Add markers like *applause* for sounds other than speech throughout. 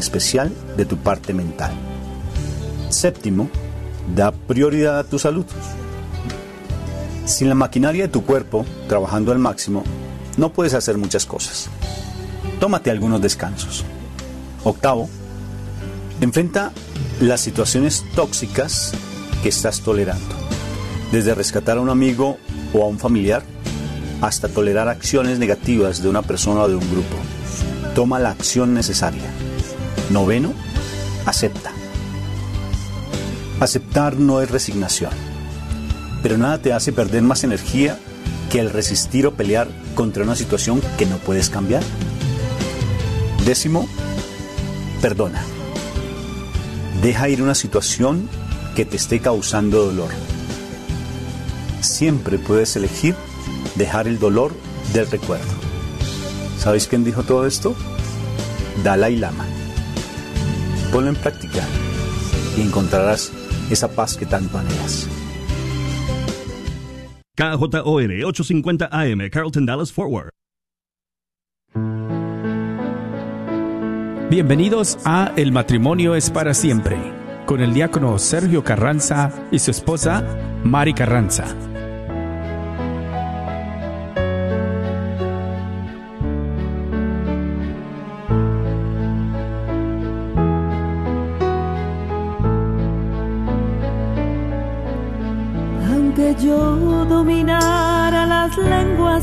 especial de tu parte mental. Séptimo, da prioridad a tu salud. Sin la maquinaria de tu cuerpo trabajando al máximo, no puedes hacer muchas cosas. Tómate algunos descansos. Octavo, enfrenta las situaciones tóxicas que estás tolerando. Desde rescatar a un amigo o a un familiar hasta tolerar acciones negativas de una persona o de un grupo. Toma la acción necesaria. Noveno, acepta. Aceptar no es resignación, pero nada te hace perder más energía que el resistir o pelear contra una situación que no puedes cambiar. Décimo, perdona. Deja ir una situación que te esté causando dolor. Siempre puedes elegir dejar el dolor del recuerdo. ¿Sabéis quién dijo todo esto? Dalai Lama. Ponlo en práctica y encontrarás esa paz que tanto anhelas. KJOR 850 AM, Carlton Dallas Forward. Bienvenidos a El matrimonio es para siempre, con el diácono Sergio Carranza y su esposa Mari Carranza.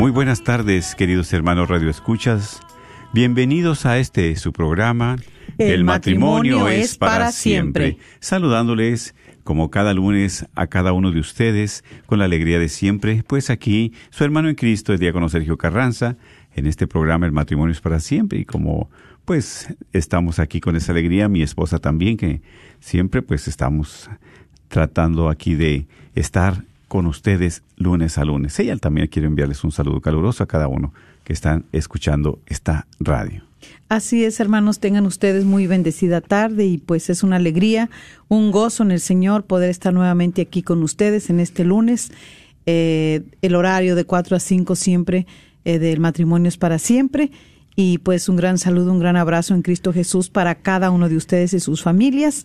Muy buenas tardes, queridos hermanos Radio Escuchas. Bienvenidos a este su programa. El matrimonio es para siempre. Saludándoles como cada lunes a cada uno de ustedes con la alegría de siempre. Pues aquí su hermano en Cristo, el diácono Sergio Carranza, en este programa El matrimonio es para siempre. Y como pues estamos aquí con esa alegría, mi esposa también, que siempre pues estamos tratando aquí de estar con ustedes lunes a lunes. Ella también quiere enviarles un saludo caluroso a cada uno que están escuchando esta radio. Así es, hermanos, tengan ustedes muy bendecida tarde y pues es una alegría, un gozo en el Señor poder estar nuevamente aquí con ustedes en este lunes. Eh, el horario de 4 a 5 siempre eh, del matrimonio es para siempre. Y pues un gran saludo, un gran abrazo en Cristo Jesús para cada uno de ustedes y sus familias.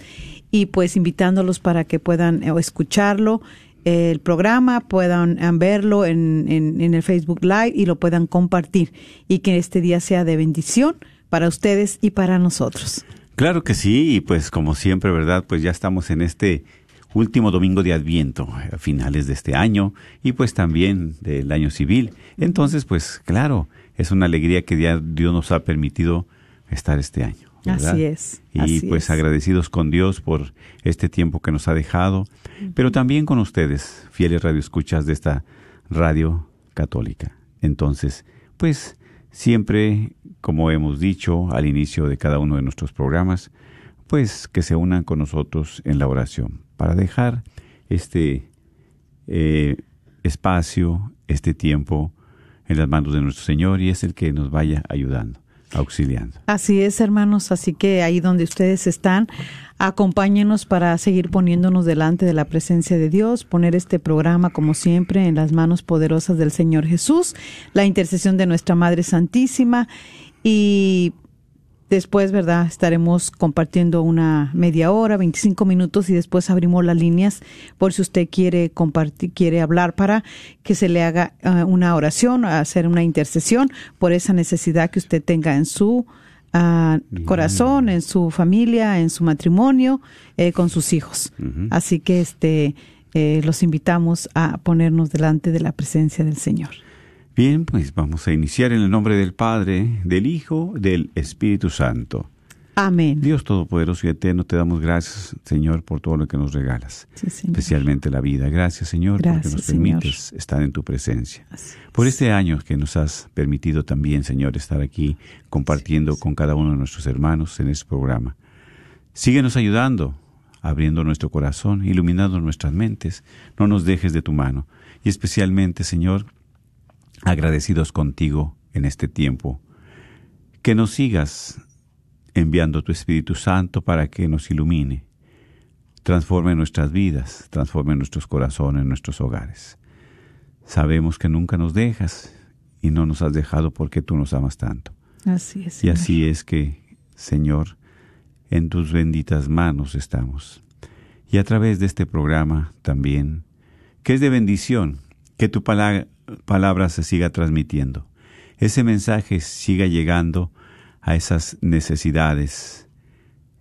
Y pues invitándolos para que puedan eh, escucharlo el programa, puedan eh, verlo en, en, en el Facebook Live y lo puedan compartir. Y que este día sea de bendición para ustedes y para nosotros. Claro que sí, y pues como siempre, ¿verdad? Pues ya estamos en este último domingo de Adviento, a finales de este año y pues también del año civil. Entonces, pues claro, es una alegría que ya Dios nos ha permitido estar este año. ¿Verdad? Así es, Y así pues es. agradecidos con Dios por este tiempo que nos ha dejado, pero también con ustedes, fieles radioescuchas de esta radio católica. Entonces, pues siempre, como hemos dicho al inicio de cada uno de nuestros programas, pues que se unan con nosotros en la oración para dejar este eh, espacio, este tiempo en las manos de nuestro Señor y es el que nos vaya ayudando, auxiliando. Así es, hermanos. Así que ahí donde ustedes están, acompáñenos para seguir poniéndonos delante de la presencia de Dios, poner este programa, como siempre, en las manos poderosas del Señor Jesús, la intercesión de nuestra Madre Santísima y Después, ¿verdad? Estaremos compartiendo una media hora, 25 minutos y después abrimos las líneas por si usted quiere compartir, quiere hablar para que se le haga eh, una oración, hacer una intercesión por esa necesidad que usted tenga en su ah, corazón, en su familia, en su matrimonio, eh, con sus hijos. Así que este eh, los invitamos a ponernos delante de la presencia del Señor. Bien, pues vamos a iniciar en el nombre del Padre, del Hijo, del Espíritu Santo. Amén. Dios Todopoderoso y Eterno, te damos gracias, Señor, por todo lo que nos regalas, Sí, especialmente la vida. Gracias, Señor, porque Gracias, nos Señor. permites estar en tu presencia. Por es. este año que nos has permitido también, Señor, estar aquí compartiendo con cada uno de nuestros hermanos en este programa. Síguenos ayudando, abriendo nuestro corazón, iluminando nuestras mentes. No nos dejes de tu mano. Y especialmente, Señor, agradecidos contigo en este tiempo. Que nos sigas enviando tu Espíritu Santo para que nos ilumine, transforme nuestras vidas, transforme nuestros corazones, nuestros hogares. Sabemos que nunca nos dejas y no nos has dejado porque tú nos amas tanto. Así es. Y Señor. así es que, Señor, en tus benditas manos estamos. Y a través de este programa también, que es de bendición, que tu pala- palabra se siga transmitiendo. Ese mensaje siga llegando a esas necesidades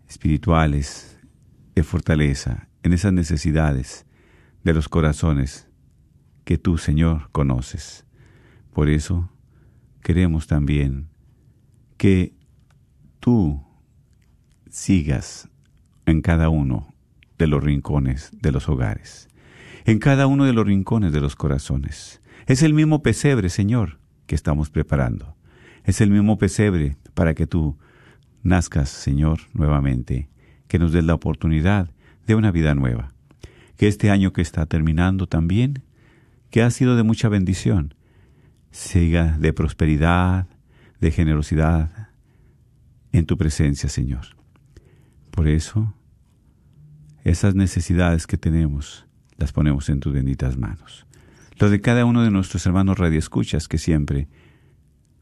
espirituales de fortaleza, en esas necesidades de los corazones que tú, Señor, conoces. Por eso queremos también que tú sigas en cada uno de los rincones de los hogares, en cada uno de los rincones de los corazones. Es el mismo pesebre, Señor, que estamos preparando. Es el mismo pesebre para que tú nazcas, Señor, nuevamente, que nos des la oportunidad de una vida nueva. Que este año que está terminando también, que ha sido de mucha bendición, siga de prosperidad, de generosidad en tu presencia, Señor. Por eso, esas necesidades que tenemos las ponemos en tus benditas manos. Lo de cada uno de nuestros hermanos radioescuchas que siempre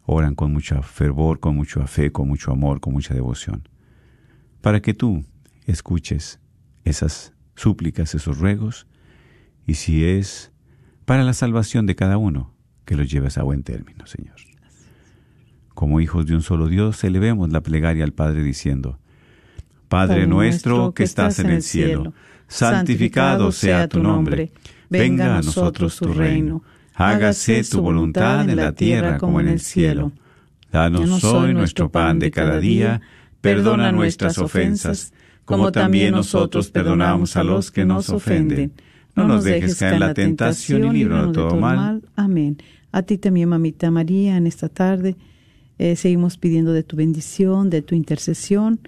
oran con mucho fervor, con mucha fe, con mucho amor, con mucha devoción, para que tú escuches esas súplicas, esos ruegos, y si es para la salvación de cada uno, que los lleves a buen término, Señor. Como hijos de un solo Dios, elevemos la plegaria al Padre diciendo, Padre nuestro que estás en el cielo, santificado sea tu nombre, venga a nosotros tu reino, hágase tu voluntad en la tierra como en el cielo. Danos hoy nuestro pan de cada día, perdona nuestras ofensas, como también nosotros perdonamos a los que nos ofenden. No nos dejes caer en la tentación y líbranos de todo mal. Amén. A ti también, mamita María, en esta tarde eh, seguimos pidiendo de tu bendición, de tu intercesión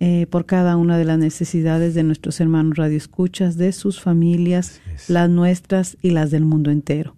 eh, por cada una de las necesidades de nuestros hermanos radioescuchas, de sus familias, las nuestras y las del mundo entero.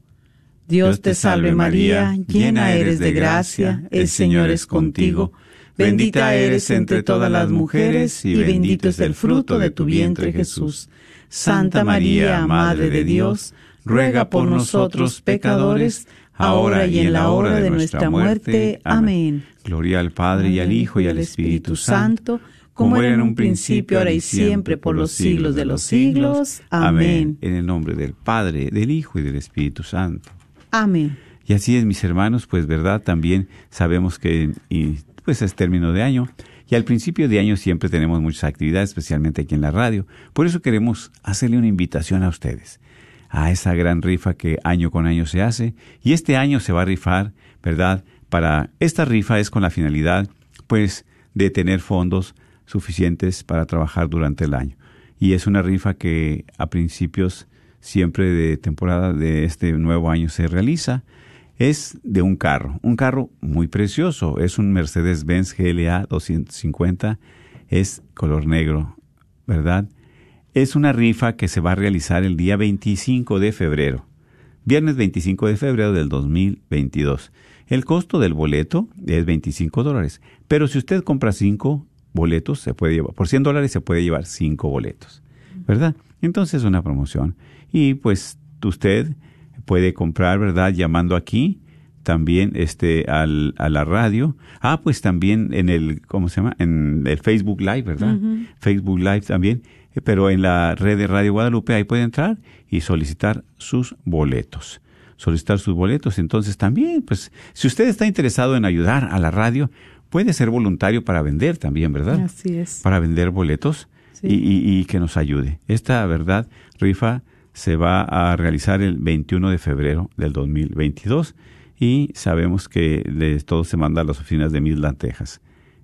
Dios te salve María, llena eres de gracia, el Señor es contigo. Bendita eres entre todas las mujeres y bendito es el fruto de tu vientre Jesús. Santa María, Madre de Dios, ruega por nosotros pecadores, ahora y en la hora de nuestra muerte. Amén. Gloria al Padre y al Hijo y al Espíritu Santo, como era en un principio, ahora y siempre, por los siglos de los siglos. Amén. En el nombre del Padre, del Hijo y del Espíritu Santo. Amén. Y así es, mis hermanos, pues verdad, también sabemos que y, pues es término de año y al principio de año siempre tenemos muchas actividades, especialmente aquí en la radio. Por eso queremos hacerle una invitación a ustedes a esa gran rifa que año con año se hace y este año se va a rifar, ¿verdad? Para esta rifa es con la finalidad pues de tener fondos suficientes para trabajar durante el año. Y es una rifa que a principios siempre de temporada de este nuevo año se realiza, es de un carro, un carro muy precioso, es un Mercedes-Benz GLA 250, es color negro, ¿verdad? Es una rifa que se va a realizar el día 25 de febrero, viernes 25 de febrero del 2022. El costo del boleto es 25 dólares, pero si usted compra 5 boletos, se puede llevar, por 100 dólares se puede llevar 5 boletos, ¿verdad? Entonces es una promoción. Y pues usted puede comprar, ¿verdad? Llamando aquí también este al, a la radio. Ah, pues también en el, ¿cómo se llama? En el Facebook Live, ¿verdad? Facebook Live también. Eh, Pero en la red de Radio Guadalupe ahí puede entrar y solicitar sus boletos. Solicitar sus boletos. Entonces también, pues, si usted está interesado en ayudar a la radio, puede ser voluntario para vender también, ¿verdad? Así es. Para vender boletos Sí. y, y- y que nos ayude. Esta, ¿verdad? Rifa se va a realizar el 21 de febrero del 2022 y sabemos que le- todo se manda a las oficinas de Midland, Texas.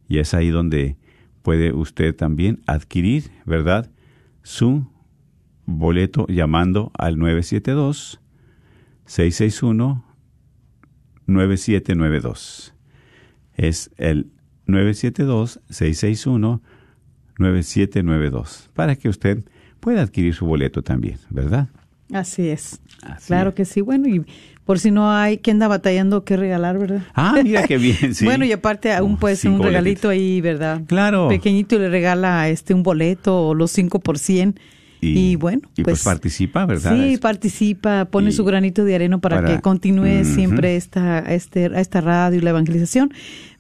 Y es ahí donde puede usted también adquirir, ¿verdad? Su boleto llamando al 972 661 9792. Es el 972-661-9792 para que usted pueda adquirir su boleto también, ¿verdad? Así es. Así claro es. que sí. Bueno, y por si no hay que anda batallando qué regalar, ¿verdad? Ah, mira qué bien, *laughs* sí. Bueno, y aparte aún pues cinco un regalito ahí, ¿verdad? Claro. Pequeñito y le regala este un boleto o los 5 por 100. Y, bueno, y pues, participa, ¿verdad? Sí, Es- participa, pone y- su granito de arena para, para- que continúe siempre esta, este, esta radio y la evangelización.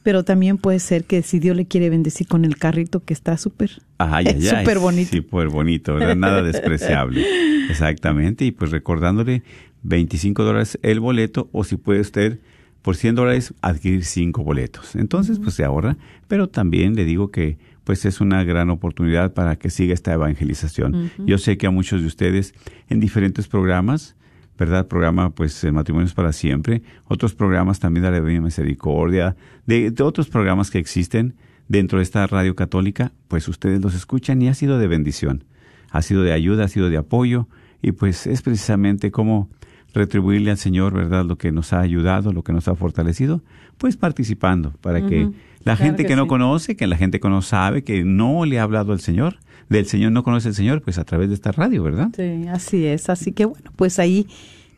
Pero también puede ser que si Dios le quiere bendecir con el carrito que está súper, *laughs* súper bonito. Súper bonito, ¿verdad? Nada despreciable. *laughs* Exactamente. Y pues recordándole 25 dólares el boleto o si puede usted por 100 dólares adquirir 5 boletos. Entonces, pues se ahorra. Pero también le digo que pues es una gran oportunidad para que siga esta evangelización. Yo sé que a muchos de ustedes en diferentes programas, ¿verdad? Programa, pues, el matrimonio es para siempre. Otros programas también de la Divina Misericordia, de, de otros programas que existen dentro de esta radio católica, pues ustedes los escuchan y ha sido de bendición. Ha sido de ayuda, ha sido de apoyo y pues es precisamente como retribuirle al Señor, ¿verdad? Lo que nos ha ayudado, lo que nos ha fortalecido, pues participando para que. La Claro gente que que, no sí. conoce, que la gente que no sabe, que no le ha hablado al Señor, del Señor no conoce al Señor, pues a través de esta radio, ¿verdad? Sí, así es. Así que bueno, pues ahí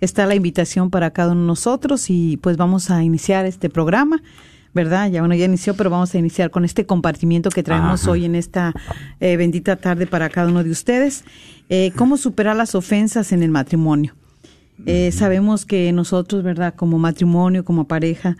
está la invitación para cada uno de nosotros y pues vamos a iniciar este programa, ¿verdad? Ya bueno, ya inició, pero vamos a iniciar con este compartimiento que traemos Ajá. hoy en esta eh, bendita tarde para cada uno de ustedes. Eh, ¿Cómo superar las ofensas en el matrimonio? Eh, sabemos que nosotros, ¿verdad? Como matrimonio, como pareja,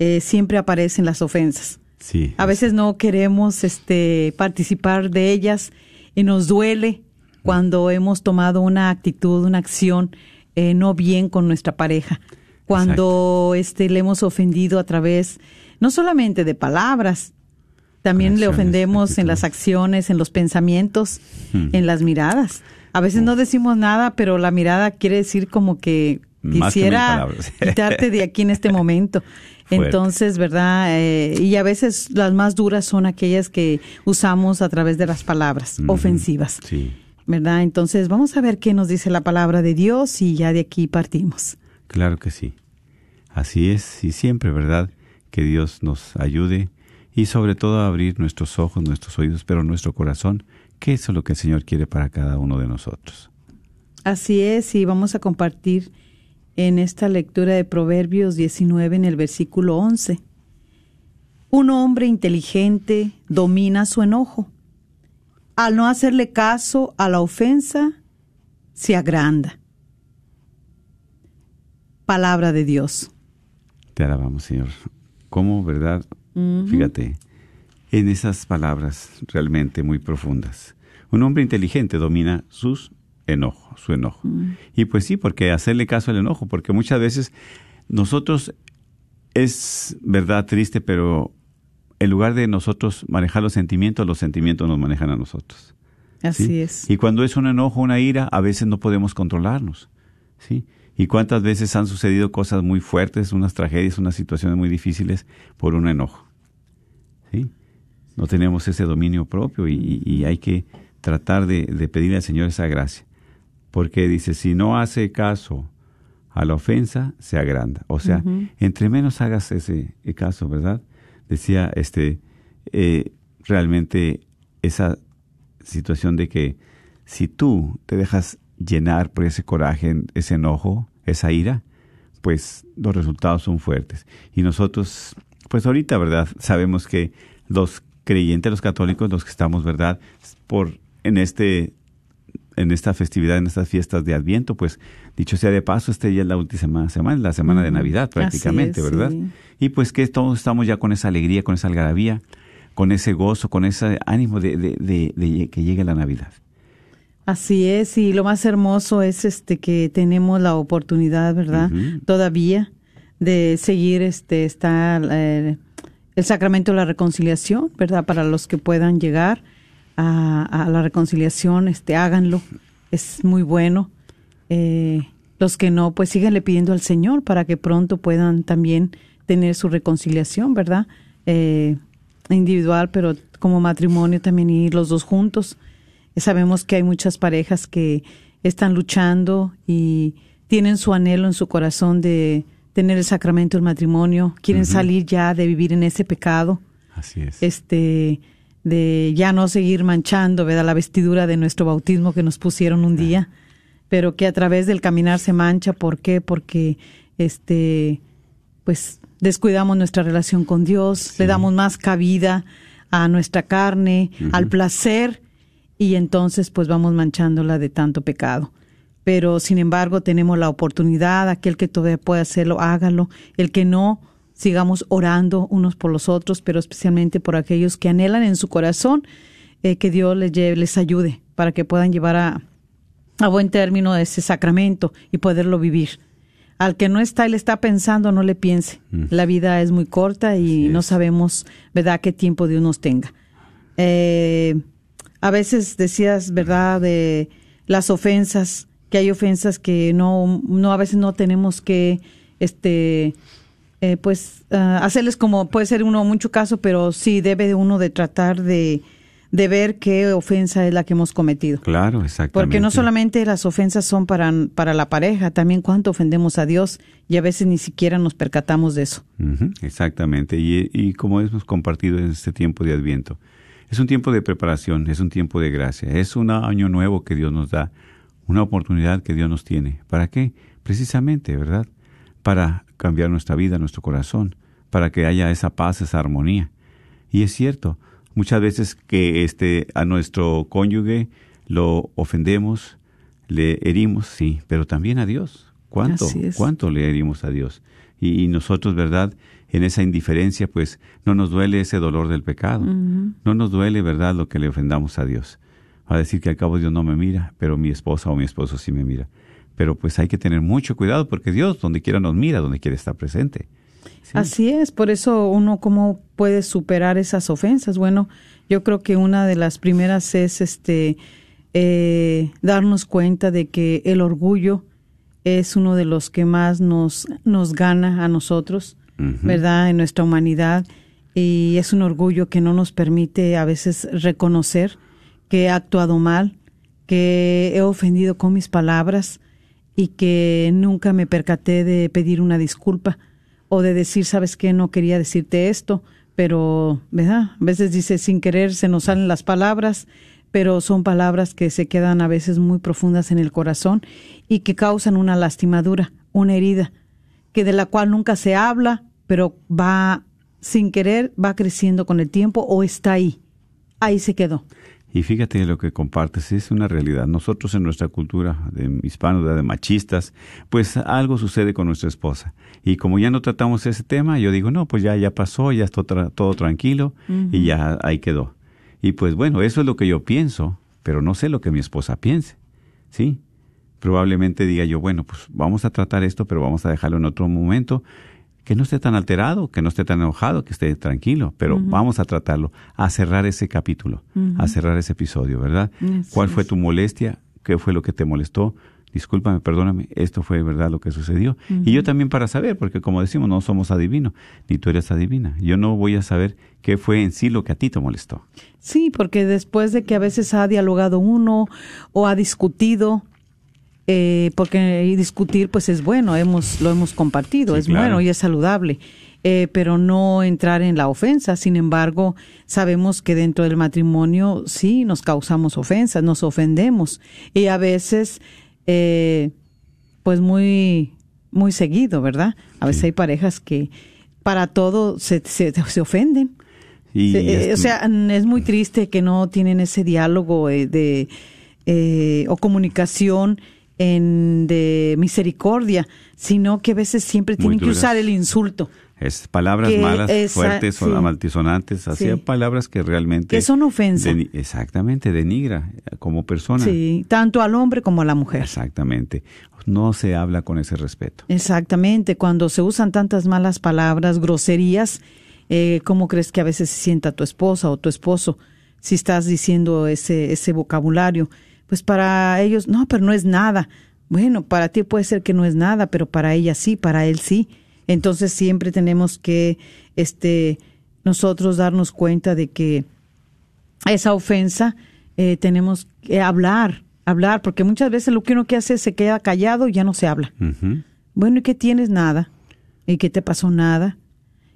eh, siempre aparecen las ofensas. Sí. A veces no queremos este, participar de ellas y nos duele cuando hemos tomado una actitud, una acción eh, no bien con nuestra pareja. Cuando este, le hemos ofendido a través no solamente de palabras, también le ofendemos en las acciones, en los pensamientos, Hmm. en las miradas. A veces no decimos nada, pero la mirada quiere decir como que quisiera *laughs* quitarte de aquí en este momento. Fuerte. Entonces, ¿verdad? Eh, y a veces las más duras son aquellas que usamos a través de las palabras ofensivas, Sí. ¿verdad? Entonces, vamos a ver qué nos dice la palabra de Dios y ya de aquí partimos. Claro que sí. Así es, y siempre, ¿verdad? Que Dios nos ayude y sobre todo a abrir nuestros ojos, nuestros oídos, pero nuestro corazón, que eso es lo que el Señor quiere para cada uno de nosotros. Así es, y vamos a compartir en esta lectura de Proverbios 19 en el versículo 11. Un hombre inteligente domina su enojo. Al no hacerle caso a la ofensa, se agranda. Palabra de Dios. Te alabamos, Señor. ¿Cómo, verdad? Fíjate, en esas palabras realmente muy profundas. Un hombre inteligente domina sus enojos, su enojo. Y pues sí, porque hacerle caso al enojo, porque muchas veces nosotros es verdad triste, pero en lugar de nosotros manejar los sentimientos, los sentimientos nos manejan a nosotros. Así ¿sí? es. Y cuando es un enojo, una ira, a veces no podemos controlarnos. ¿sí? ¿Y cuántas veces han sucedido cosas muy fuertes, unas tragedias, unas situaciones muy difíciles por un enojo? ¿sí? No tenemos ese dominio propio y, y hay que tratar de, de pedirle al Señor esa gracia. Porque dice, si no hace caso a la ofensa, se agranda. O sea, entre menos hagas ese caso, ¿verdad? Decía, este, eh, realmente esa situación de que si tú te dejas llenar por ese coraje, ese enojo, esa ira, pues los resultados son fuertes. Y nosotros, pues ahorita, ¿verdad? Sabemos que los creyentes, los católicos, los que estamos, ¿verdad? Por en este en esta festividad, en estas fiestas de Adviento, pues dicho sea de paso, este ya es la última semana, la semana de Navidad prácticamente, es, ¿verdad? sí. Y pues que todos estamos ya con esa alegría, con esa algarabía, con ese gozo, con ese ánimo de, de, de- de que llegue la Navidad. Así es, y lo más hermoso es este que tenemos la oportunidad, ¿verdad? Todavía de seguir este está eh, el sacramento de la reconciliación, ¿verdad? Para los que puedan llegar a, a la reconciliación, este háganlo. Es muy bueno. Eh, los que no, pues síganle pidiendo al Señor para que pronto puedan también tener su reconciliación, ¿verdad? Eh, individual, pero como matrimonio también ir los dos juntos. Sabemos que hay muchas parejas que están luchando y tienen su anhelo en su corazón de tener el sacramento del matrimonio, quieren salir ya de vivir en ese pecado, Así es. este de ya no seguir manchando, ¿verdad? La vestidura de nuestro bautismo que nos pusieron un día, pero que a través del caminar se mancha, ¿por qué? Porque este pues descuidamos nuestra relación con Dios, le damos más cabida a nuestra carne, al placer y entonces pues vamos manchándola de tanto pecado. Pero sin embargo tenemos la oportunidad, aquel que todavía puede hacerlo, hágalo, el que no, sigamos orando unos por los otros, pero especialmente por aquellos que anhelan en su corazón eh, que Dios les, lleve, les ayude para que puedan llevar a, a buen término ese sacramento y poderlo vivir. Al que no está y le está pensando, no le piense. La vida es muy corta y no sabemos, ¿verdad?, qué tiempo Dios nos tenga. Eh, a veces decías, ¿verdad?, de las ofensas, que hay ofensas que no, no a veces no tenemos que, este, eh, pues, ah, hacerles como puede ser uno mucho caso, pero sí debe de uno de tratar de, de ver qué ofensa es la que hemos cometido. Claro, exactamente. Porque no solamente las ofensas son para, para la pareja, también cuánto ofendemos a Dios y a veces ni siquiera nos percatamos de eso. Exactamente. Y, y como hemos compartido en este tiempo de Adviento, es un tiempo de preparación, es un tiempo de gracia, es un año nuevo que Dios nos da, una oportunidad que Dios nos tiene. ¿Para qué? Precisamente, ¿verdad? Para cambiar nuestra vida, nuestro corazón, para que haya esa paz, esa armonía. Y es cierto, muchas veces que este a nuestro cónyuge lo ofendemos, le herimos, sí, pero también a Dios. ¿Cuánto? ¿Cuánto le herimos a Dios? Y, y nosotros, ¿verdad? En esa indiferencia, pues no nos duele ese dolor del pecado. No nos duele, ¿verdad?, lo que le ofendamos a Dios. Va a decir que al cabo Dios no me mira, pero mi esposa o mi esposo sí me mira. Pero pues hay que tener mucho cuidado porque Dios donde quiera nos mira, donde quiera está presente. Sí. Así es, por eso uno cómo puede superar esas ofensas. Bueno, yo creo que una de las primeras es este eh, darnos cuenta de que el orgullo es uno de los que más nos nos gana a nosotros. ¿verdad? En nuestra humanidad y es un orgullo que no nos permite a veces reconocer que he actuado mal, que he ofendido con mis palabras y que nunca me percaté de pedir una disculpa o de decir, sabes qué, no quería decirte esto, pero, ¿verdad? A veces dice, sin querer se nos salen las palabras, pero son palabras que se quedan a veces muy profundas en el corazón y que causan una lastimadura, una herida, que de la cual nunca se habla, pero va sin querer, va creciendo con el tiempo o está ahí. Ahí se quedó. Y fíjate lo que compartes, es una realidad. Nosotros en nuestra cultura de hispanos, de machistas, pues algo sucede con nuestra esposa. Y como ya no tratamos ese tema, yo digo, no, pues ya, ya pasó, ya está tra- todo tranquilo y ya ahí quedó. Y pues bueno, eso es lo que yo pienso, pero no sé lo que mi esposa piense. ¿Sí? Probablemente diga yo, bueno, pues vamos a tratar esto, pero vamos a dejarlo en otro momento que no esté tan alterado, que no esté tan enojado, que esté tranquilo, pero vamos a tratarlo, a cerrar ese capítulo, a cerrar ese episodio, ¿verdad? ¿Cuál fue tu molestia? ¿Qué fue lo que te molestó? Discúlpame, perdóname, esto fue verdad lo que sucedió. Y yo también para saber, porque como decimos, no somos adivinos, ni tú eres adivina. Yo no voy a saber qué fue en sí lo que a ti te molestó. Sí, porque después de que a veces ha dialogado uno o ha discutido, eh, porque discutir pues es bueno, hemos lo hemos compartido, Sí, es claro. bueno y es saludable, eh, pero no entrar en la ofensa. Sin embargo, sabemos que dentro del matrimonio sí nos causamos ofensas, nos ofendemos y a veces, eh, pues muy muy seguido, ¿verdad? A veces Sí. hay parejas que para todo se, se, se ofenden. Y eh, o sea, es muy triste que no tienen ese diálogo de eh, o comunicación en de misericordia, sino que a veces siempre tienen que usar el insulto, Es palabras Que malas, esa- fuertes sí. o maltisonantes, así Sí. palabras que realmente... que son ofensa. deni- exactamente, denigra como persona. Sí, tanto al hombre como a la mujer. Exactamente. No se habla con ese respeto. Exactamente, cuando se usan tantas malas palabras, groserías, eh, ¿cómo crees que a veces se sienta tu esposa o tu esposo si estás diciendo ese, ese vocabulario? Pues para ellos, no, pero no es nada. Bueno, para ti puede ser que no es nada, pero para ella sí, para él sí. Entonces siempre tenemos que, este, nosotros darnos cuenta de que esa ofensa eh, tenemos que hablar, hablar, porque muchas veces lo que uno que hace es se queda callado y ya no se habla. Bueno, ¿y qué tienes? Nada. ¿Y qué te pasó? Nada.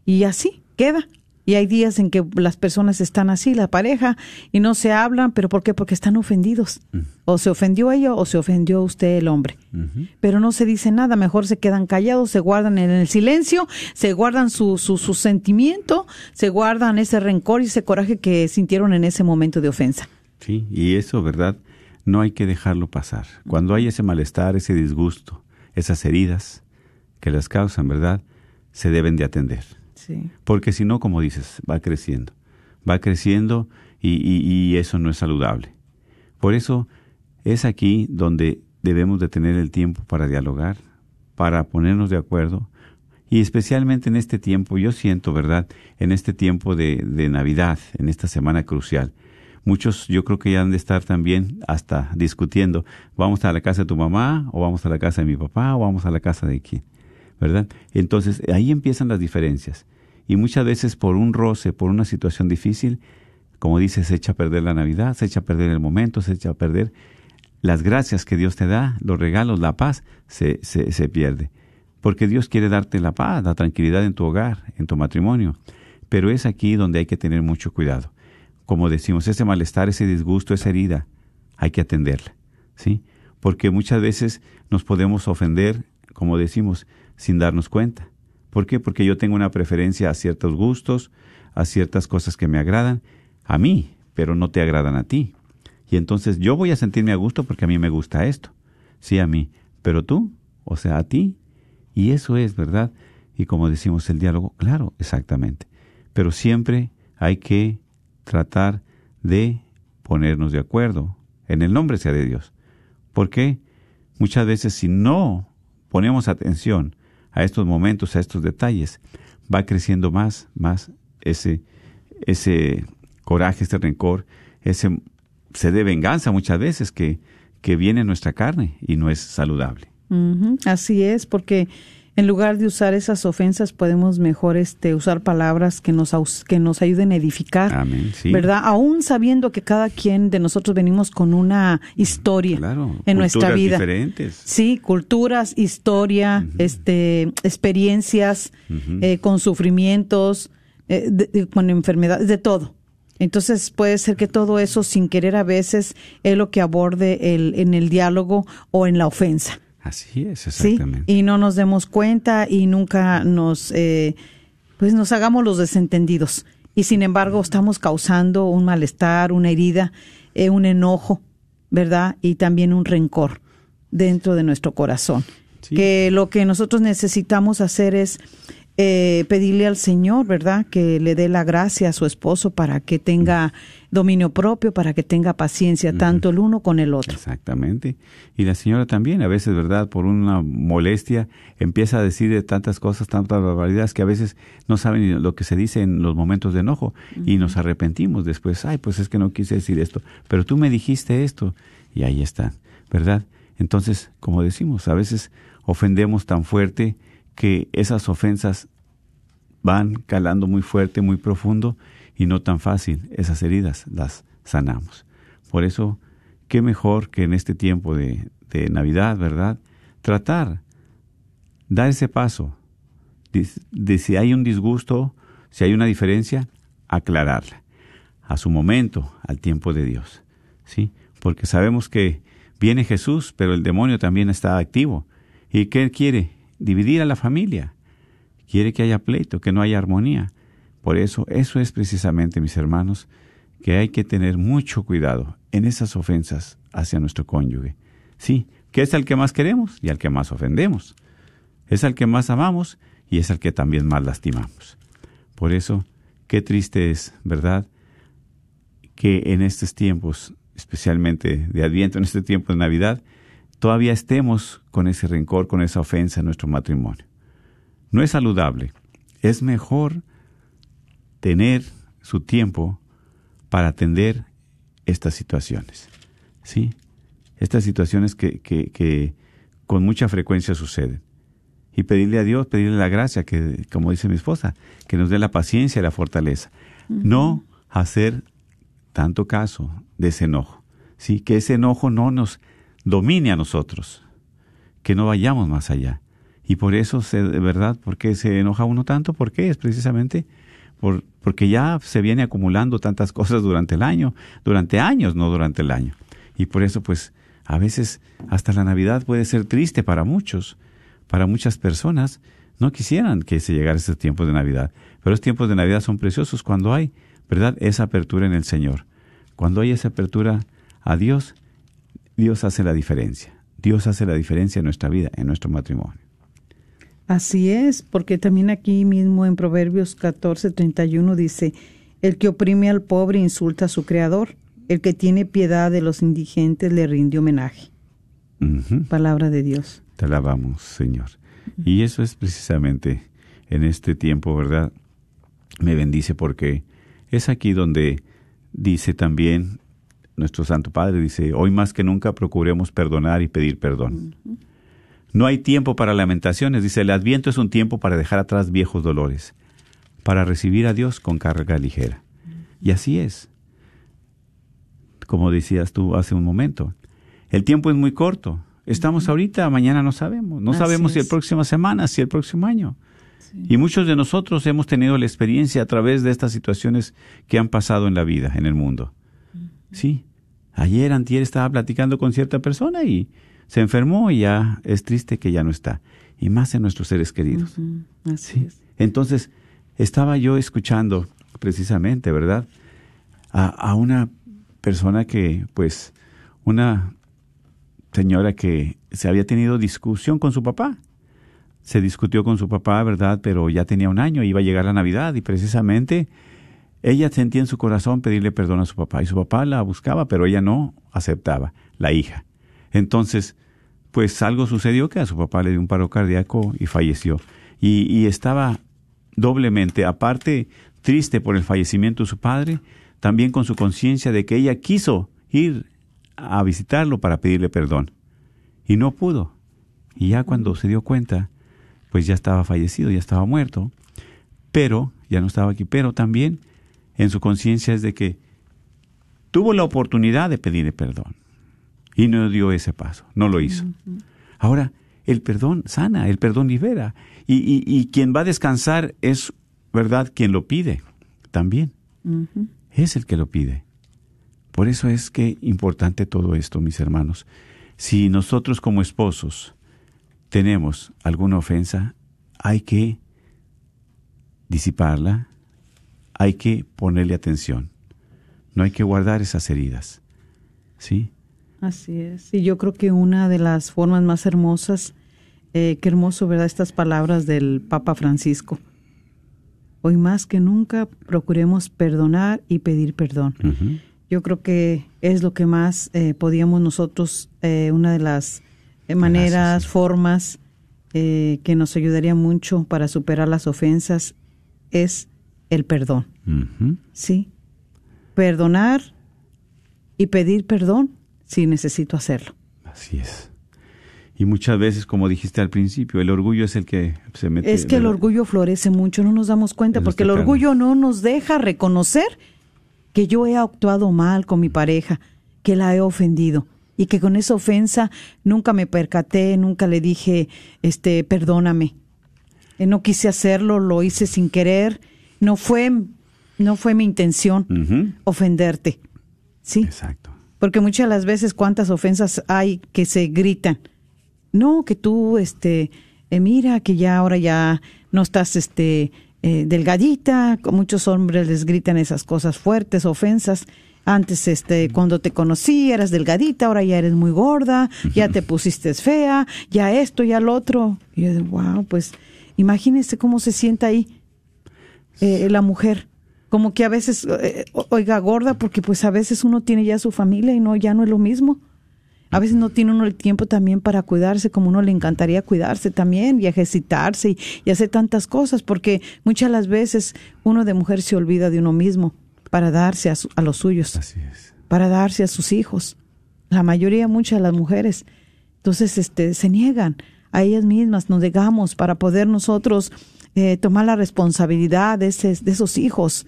Y así queda. Y hay días en que las personas están así, la pareja, y no se hablan, pero ¿por qué? Porque están ofendidos. O se ofendió ella o se ofendió usted el hombre. Pero no se dice nada, mejor se quedan callados, se guardan en el silencio, se guardan su, su, su sentimiento, se guardan ese rencor y ese coraje que sintieron en ese momento de ofensa. Sí, y eso, ¿verdad? No hay que dejarlo pasar. Cuando hay ese malestar, ese disgusto, esas heridas que las causan, ¿verdad? Se deben de atender. Sí. Porque si no, como dices, va creciendo. Va creciendo y, eso no es saludable. Por eso es aquí donde debemos de tener el tiempo para dialogar, para ponernos de acuerdo. Y especialmente en este tiempo, yo siento, ¿verdad? En este tiempo de, de Navidad, en esta semana crucial. Muchos yo creo que ya han de estar también hasta discutiendo, vamos a la casa de tu mamá o vamos a la casa de mi papá o vamos a la casa de quién, ¿verdad? Entonces ahí empiezan las diferencias. Y muchas veces por un roce, por una situación difícil, como dices, se echa a perder la Navidad, se echa a perder el momento, se echa a perder las gracias que Dios te da, los regalos, la paz, se, se, se pierde. Porque Dios quiere darte la paz, la tranquilidad en tu hogar, en tu matrimonio. Pero es aquí donde hay que tener mucho cuidado. Como decimos, ese malestar, ese disgusto, esa herida, hay que atenderla, ¿sí? Porque muchas veces nos podemos ofender, como decimos, sin darnos cuenta. ¿Por qué? Porque yo tengo una preferencia a ciertos gustos, a ciertas cosas que me agradan, a mí, pero no te agradan a ti. Y entonces yo voy a sentirme a gusto porque a mí me gusta esto. Sí, a mí. Pero tú, o sea, a ti. Y eso es, ¿verdad? Y como decimos, el diálogo, claro, exactamente. Pero siempre hay que tratar de ponernos de acuerdo, en el nombre sea de Dios. Porque muchas veces si no ponemos atención a estos momentos, a estos detalles, va creciendo más, más ese, ese coraje, este rencor, ese sed de venganza muchas veces que, que viene en nuestra carne y no es saludable. Así es, porque en lugar de usar esas ofensas podemos mejor este usar palabras que nos que nos ayuden a edificar, Amén, sí. ¿verdad? Aún sabiendo que cada quien de nosotros venimos con una historia Claro, en nuestra culturas vida. diferentes. Sí, culturas, historia, este, experiencias, eh, con sufrimientos, eh, de- de- con enfermedades, de todo. Entonces puede ser que todo eso, sin querer a veces, es lo que aborde el, en el diálogo o en la ofensa. Así es, Sí, exactamente. y no nos demos cuenta y nunca nos, eh, pues nos hagamos los desentendidos. Y sin embargo estamos causando un malestar, una herida, eh, un enojo, ¿verdad? Y también un rencor dentro de nuestro corazón. Sí. Que lo que nosotros necesitamos hacer es eh, pedirle al Señor, ¿verdad? Que le dé la gracia a su esposo para que tenga dominio propio, para que tenga paciencia, tanto el uno con el otro. Exactamente. Y la señora también, a veces, ¿verdad? Por una molestia, empieza a decir de tantas cosas, tantas barbaridades, que a veces no saben ni lo que se dice en los momentos de enojo y nos arrepentimos después. Ay, pues es que no quise decir esto, pero tú me dijiste esto. Y ahí está, ¿verdad? Entonces, como decimos, a veces ofendemos tan fuerte que esas ofensas van calando muy fuerte, muy profundo y no tan fácil. Esas heridas las sanamos. Por eso, qué mejor que en este tiempo de, Navidad, ¿verdad? Tratar, dar ese paso de, de si hay un disgusto, si hay una diferencia, aclararla a su momento, al tiempo de Dios. ¿Sí? Porque sabemos que viene Jesús, pero el demonio también está activo. ¿Y qué quiere? Dividir a la familia. Quiere que haya pleito, que no haya armonía. Por eso, eso es precisamente, mis hermanos, que hay que tener mucho cuidado en esas ofensas hacia nuestro cónyuge. Sí, que es el que más queremos y al que más ofendemos. Es al que más amamos y es al que también más lastimamos. Por eso, qué triste es, ¿verdad? Que en estos tiempos, especialmente de Adviento, en este tiempo de Navidad, todavía estemos con ese rencor, con esa ofensa en nuestro matrimonio. No es saludable. Es mejor tener su tiempo para atender estas situaciones. ¿Sí? Estas situaciones que, que, que con mucha frecuencia suceden. Y pedirle a Dios, pedirle la gracia, que, como dice mi esposa, que nos dé la paciencia y la fortaleza. No hacer tanto caso de ese enojo. ¿Sí? Que ese enojo no nos domine a nosotros. Que no vayamos más allá. Y por eso, se, de verdad, ¿por qué se enoja uno tanto? ¿Por qué? Es precisamente por, porque ya se viene acumulando tantas cosas durante el año, durante años, no durante el año. Y por eso, pues, a veces hasta la Navidad puede ser triste para muchos, para muchas personas. No quisieran que se llegara ese tiempo de Navidad, pero los tiempos de Navidad son preciosos cuando hay, ¿verdad?, esa apertura en el Señor. Cuando hay esa apertura a Dios, Dios hace la diferencia. Dios hace la diferencia en nuestra vida, en nuestro matrimonio. Así es, porque también aquí mismo en Proverbios 14, 31 dice, el que oprime al pobre insulta a su creador, el que tiene piedad de los indigentes le rinde homenaje. Palabra de Dios. Te alabamos, Señor. Y eso es precisamente en este tiempo, ¿verdad? Me bendice porque es aquí donde dice también nuestro Santo Padre, dice, hoy más que nunca procuremos perdonar y pedir perdón. No hay tiempo para lamentaciones, dice, el adviento es un tiempo para dejar atrás viejos dolores, para recibir a Dios con carga ligera. Y así es, como decías tú hace un momento. El tiempo es muy corto. Estamos ahorita, mañana no sabemos. No Así sabemos si el es. próxima semana, si el próximo año. Y muchos de nosotros hemos tenido la experiencia a través de estas situaciones que han pasado en la vida, en el mundo. Sí. Ayer, antier, estaba platicando con cierta persona y se enfermó y ya es triste que ya no está. Y más en nuestros seres queridos. Así Sí. es. Entonces, estaba yo escuchando precisamente, ¿verdad? A, a una persona que, pues, una señora que se había tenido discusión con su papá. Se discutió con su papá, ¿verdad? Pero ya tenía un año, iba a llegar la Navidad y precisamente ella sentía en su corazón pedirle perdón a su papá y su papá la buscaba, pero ella no aceptaba, la hija. Entonces, pues algo sucedió que a su papá le dio un paro cardíaco y falleció. Y, estaba doblemente, aparte triste por el fallecimiento de su padre, también con su conciencia de que ella quiso ir a visitarlo para pedirle perdón. Y no pudo. Y ya cuando se dio cuenta, pues ya estaba fallecido, ya estaba muerto. Pero, ya no estaba aquí, pero también en su conciencia es de que tuvo la oportunidad de pedirle perdón. Y no dio ese paso, no lo hizo. Ahora, el perdón sana, el perdón libera. Y, y, y quien va a descansar es, ¿verdad?, quien lo pide también. Es el que lo pide. Por eso es que importante todo esto, mis hermanos. Si nosotros como esposos tenemos alguna ofensa, hay que disiparla, hay que ponerle atención. No hay que guardar esas heridas. ¿Sí? Así es. Y yo creo que una de las formas más hermosas, eh, qué hermoso, ¿verdad? Estas palabras del Papa Francisco. Hoy más que nunca procuremos perdonar y pedir perdón. Yo creo que es lo que más eh, podíamos nosotros, eh, una de las eh, maneras, Gracias, formas que nos ayudaría mucho para superar las ofensas es el perdón. ¿sí? Perdonar y pedir perdón si necesito hacerlo. Así es. Y muchas veces, como dijiste al principio, el orgullo es el que se mete. Es que el orgullo florece mucho, no nos damos cuenta, porque el orgullo no nos deja reconocer que yo he actuado mal con mi pareja, que la he ofendido y que con esa ofensa nunca me percaté, nunca le dije, este, perdóname. Eh, No quise hacerlo, lo hice sin querer, no fue, no fue mi intención ofenderte. Sí. Exacto. Porque muchas de las veces cuántas ofensas hay que se gritan. No, que tú, este, eh, mira, que ya ahora ya no estás, este, eh, delgadita. Muchos hombres les gritan esas cosas fuertes, ofensas. Antes, este, cuando te conocí, eras delgadita, ahora ya eres muy gorda, ya te pusiste fea, ya esto, ya lo otro. Y yo, wow, pues imagínese cómo se sienta ahí eh, la mujer. Como que a veces, eh, oiga, gorda, porque pues a veces uno tiene ya su familia y no, ya no es lo mismo. A veces no tiene uno el tiempo también para cuidarse como uno le encantaría cuidarse también y ejercitarse y, y hacer tantas cosas, porque muchas las veces uno de mujer se olvida de uno mismo para darse a, su- a los suyos, Así es. para darse a sus hijos. La mayoría, muchas de las mujeres. Entonces, este, se niegan a ellas mismas, nos negamos para poder nosotros eh, tomar la responsabilidad de, ese- de esos hijos.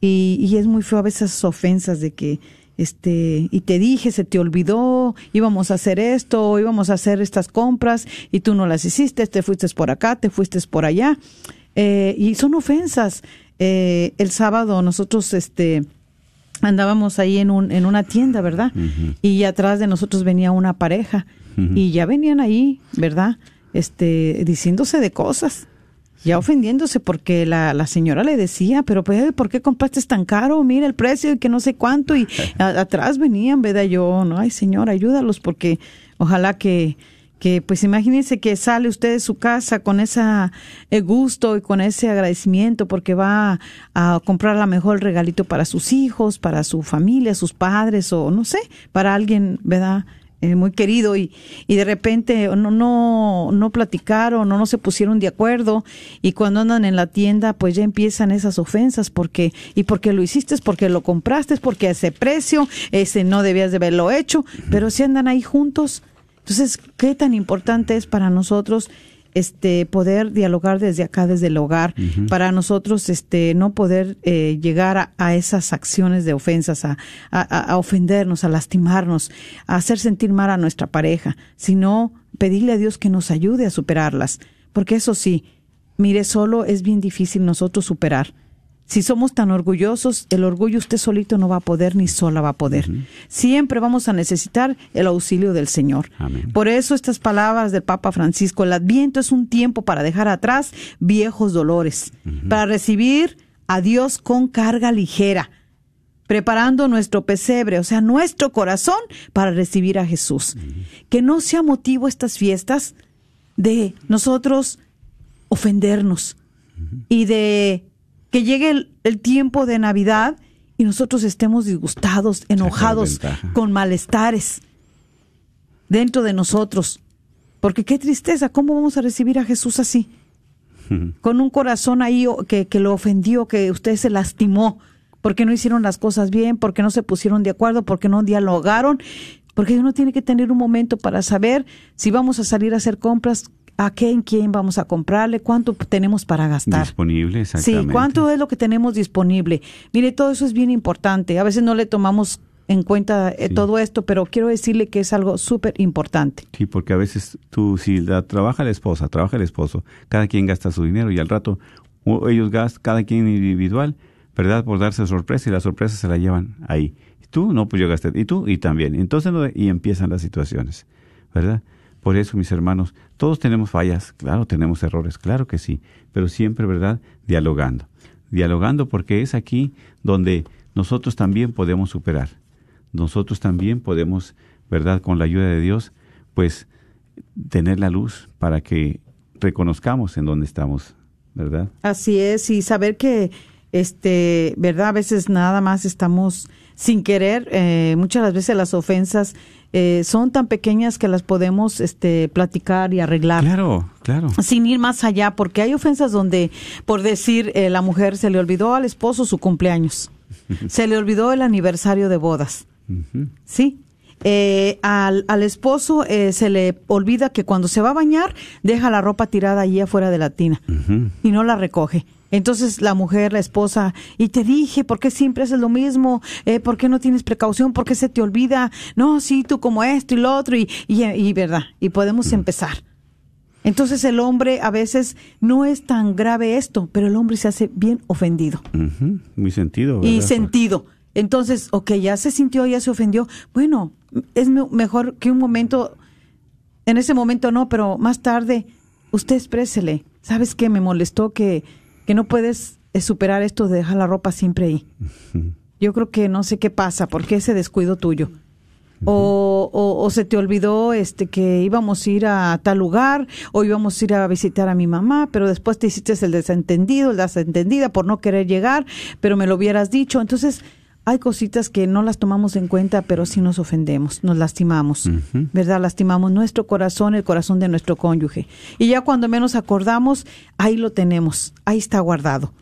Y, y es muy feo a veces esas ofensas de que, este, y te dije, se te olvidó, íbamos a hacer esto, íbamos a hacer estas compras y tú no las hiciste, te fuiste por acá, te fuiste por allá. Eh, y son ofensas. Eh, el sábado nosotros, este, andábamos ahí en, un, en una tienda, ¿verdad? Y atrás de nosotros venía una pareja y ya venían ahí, ¿verdad? Este, diciéndose de cosas, ya ofendiéndose porque la, la señora le decía, pero pues, ¿por qué compraste tan caro? Mira el precio y que no sé cuánto y *laughs* a- atrás venían, ¿verdad? Yo, no, ay señor, ayúdalos porque ojalá que que pues imagínense que sale usted de su casa con ese gusto y con ese agradecimiento porque va a comprar la mejor regalito para sus hijos, para su familia, sus padres o no sé, para alguien, ¿verdad? Eh, muy querido y, y de repente no, no, no platicaron o no se pusieron de acuerdo y cuando andan en la tienda pues ya empiezan esas ofensas porque y porque lo hiciste es porque lo compraste es porque ese precio ese no debías de haberlo hecho. Pero si andan ahí juntos entonces, ¿qué tan importante es para nosotros este poder dialogar desde acá, desde el hogar, para nosotros este no poder eh, llegar a, a esas acciones de ofensas, a, a, a ofendernos, a lastimarnos, a hacer sentir mal a nuestra pareja, sino pedirle a Dios que nos ayude a superarlas? Porque eso sí, mire, solo es bien difícil nosotros superar. Si somos tan orgullosos, el orgullo usted solito no va a poder ni sola va a poder. Siempre vamos a necesitar el auxilio del Señor. Amén. Por eso estas palabras del Papa Francisco, el adviento es un tiempo para dejar atrás viejos dolores, para recibir a Dios con carga ligera, preparando nuestro pesebre, o sea, nuestro corazón para recibir a Jesús. Que no sea motivo estas fiestas de nosotros ofendernos y de que llegue el, el tiempo de Navidad y nosotros estemos disgustados, enojados, con malestares dentro de nosotros. Porque qué tristeza, ¿cómo vamos a recibir a Jesús así? Con un corazón ahí que, que lo ofendió, que usted se lastimó, porque no hicieron las cosas bien, porque no se pusieron de acuerdo, porque no dialogaron, porque uno tiene que tener un momento para saber si vamos a salir a hacer compras, a qué en quién vamos a comprarle, cuánto tenemos para gastar. Disponible, Sí, exactamente. ¿cuánto es lo que tenemos disponible? Mire, todo eso es bien importante. A veces no le tomamos en cuenta eh, Sí. todo esto, pero quiero decirle que es algo súper importante. Sí, porque a veces tú, si la, trabaja la esposa, trabaja el esposo, cada quien gasta su dinero y al rato ellos gastan, cada quien individual, ¿verdad? Por darse sorpresa y la sorpresa se la llevan ahí. Tú, no, pues yo gasté, y tú, y también. Entonces, no- y empiezan las situaciones, ¿verdad? Por eso, mis hermanos, todos tenemos fallas, claro, tenemos errores, claro que sí, pero siempre, ¿verdad? Dialogando. Dialogando porque es aquí donde nosotros también podemos superar. Nosotros también podemos, ¿verdad? Con la ayuda de Dios, pues tener la luz para que reconozcamos en dónde estamos, ¿verdad? Así es, y saber que, este, verdad, a veces nada más estamos sin querer, eh, muchas las veces las ofensas eh, son tan pequeñas que las podemos, este, platicar y arreglar. Claro, claro. sin ir más allá, porque hay ofensas donde, por decir, eh, la mujer se le olvidó al esposo su cumpleaños, *laughs* se le olvidó el aniversario de bodas. ¿sí? Eh, al, al esposo eh, se le olvida que cuando se va a bañar deja la ropa tirada allí afuera de la tina y no la recoge. Entonces la mujer, la esposa, y te dije, ¿por qué siempre haces lo mismo? Eh, ¿Por qué no tienes precaución? ¿Por qué se te olvida? No, sí, tú como esto y lo otro, y, y, y verdad, y podemos empezar. Entonces el hombre a veces no es tan grave esto, pero el hombre se hace bien ofendido Ujú. Muy sentido. y ¿verdad? sentido. Entonces, ok, ya se sintió, ya se ofendió. Bueno, es me- mejor que un momento, en ese momento no, pero más tarde, usted exprésele. ¿Sabes qué? Me molestó que, que no puedes eh, superar esto de dejar la ropa siempre ahí. yo creo que no sé qué pasa, ¿por qué ese descuido tuyo? O, o, o se te olvidó este que íbamos a ir a tal lugar o íbamos a ir a visitar a mi mamá, pero después te hiciste el desentendido, el desentendida por no querer llegar, pero me lo hubieras dicho. Entonces, hay cositas que no las tomamos en cuenta, pero sí nos ofendemos, nos lastimamos, ¿verdad? Lastimamos nuestro corazón, el corazón de nuestro cónyuge. Y ya cuando menos acordamos, ahí lo tenemos, ahí está guardado.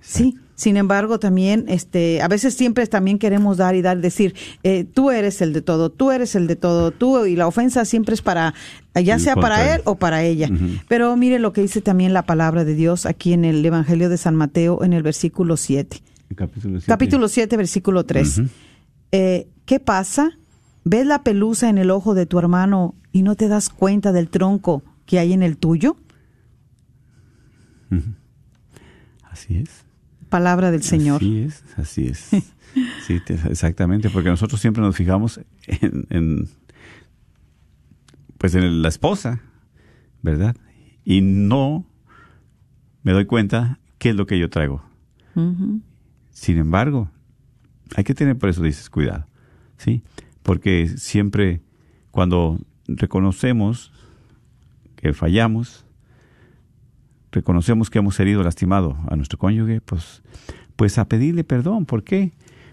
Sí. Sin embargo, también, este, a veces siempre también queremos dar y dar, decir, eh, tú eres el de todo, tú eres el de todo, tú, y la ofensa siempre es para, ya sea para él o para ella. Pero mire lo que dice también la palabra de Dios aquí en el Evangelio de San Mateo, en el versículo 7. El capítulo 7. Capítulo 7, versículo 3. Ujú. Eh, ¿Qué pasa? ¿Ves la pelusa en el ojo de tu hermano y no te das cuenta del tronco que hay en el tuyo? Así es. Palabra del Señor. Así es, así es. Sí, te- exactamente, porque nosotros siempre nos fijamos en, en, pues en la esposa, ¿verdad? Y no me doy cuenta qué es lo que yo traigo. Ujú. Sin embargo, hay que tener por eso dices cuidado, ¿sí? Porque siempre cuando reconocemos que fallamos, reconocemos que hemos herido, lastimado a nuestro cónyuge, pues, pues a pedirle perdón. ¿Por qué?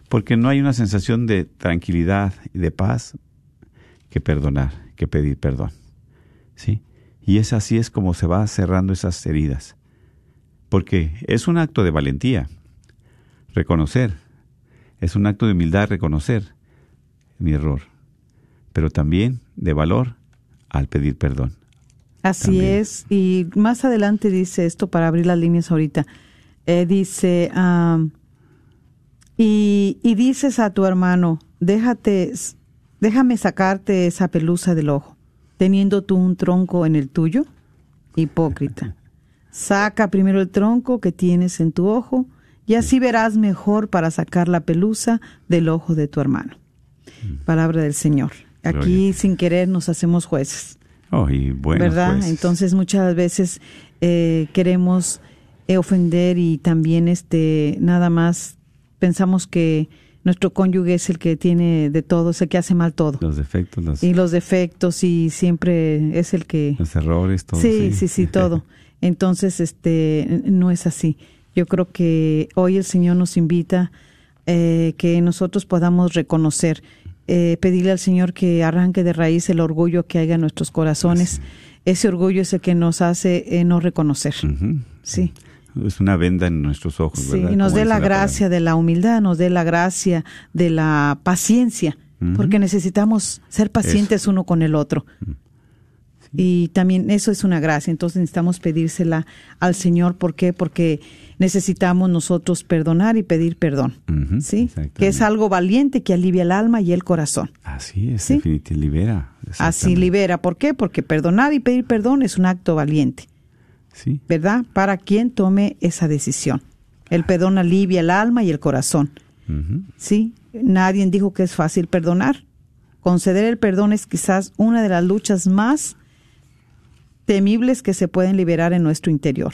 Porque no hay una sensación de tranquilidad y de paz que perdonar, que pedir perdón. ¿Sí? Y es así es como se va cerrando esas heridas. Porque es un acto de valentía reconocer. Es un acto de humildad reconocer mi error. Pero también de valor al pedir perdón. Así También. es. Y más adelante dice esto para abrir las líneas ahorita. Eh, dice, y, y dices a tu hermano, déjate, déjame sacarte esa pelusa del ojo, teniendo tú un tronco en el tuyo. Hipócrita. *laughs* Saca primero el tronco que tienes en tu ojo y así verás mejor para sacar la pelusa del ojo de tu hermano. Palabra del Señor. Aquí Mm. Sin querer nos hacemos jueces. Oh, y bueno, ¿verdad? pues, Entonces muchas veces eh, queremos eh, ofender y también este nada más pensamos que nuestro cónyuge es el que tiene de todo, es el que hace mal todo. los defectos, los, Y los defectos y siempre es el que... los errores, todo. sí, sí, sí, todo. *laughs* Entonces, este, no es así. Yo creo que hoy el Señor nos invita eh, que nosotros podamos reconocer, eh, pedirle al Señor que arranque de raíz el orgullo que haya en nuestros corazones. Ese orgullo es el que nos hace eh, no reconocer. Sí. Es una venda en nuestros ojos, Sí, nos dé la palabra. gracia de la humildad, nos dé la gracia de la paciencia, porque necesitamos ser pacientes uno con el otro. Y también eso es una gracia, entonces necesitamos pedírsela al Señor. ¿Por qué? Porque necesitamos nosotros perdonar y pedir perdón. ¿Sí? Que es algo valiente que alivia el alma y el corazón. Así es, Sí. definitivamente, libera. Así libera. ¿Por qué? Porque perdonar y pedir perdón es un acto valiente. Sí, ¿verdad? Para quien tome esa decisión. El perdón alivia el alma y el corazón. ¿Sí? Nadie dijo que es fácil perdonar. Conceder el perdón es quizás una de las luchas más temibles que se pueden liberar en nuestro interior.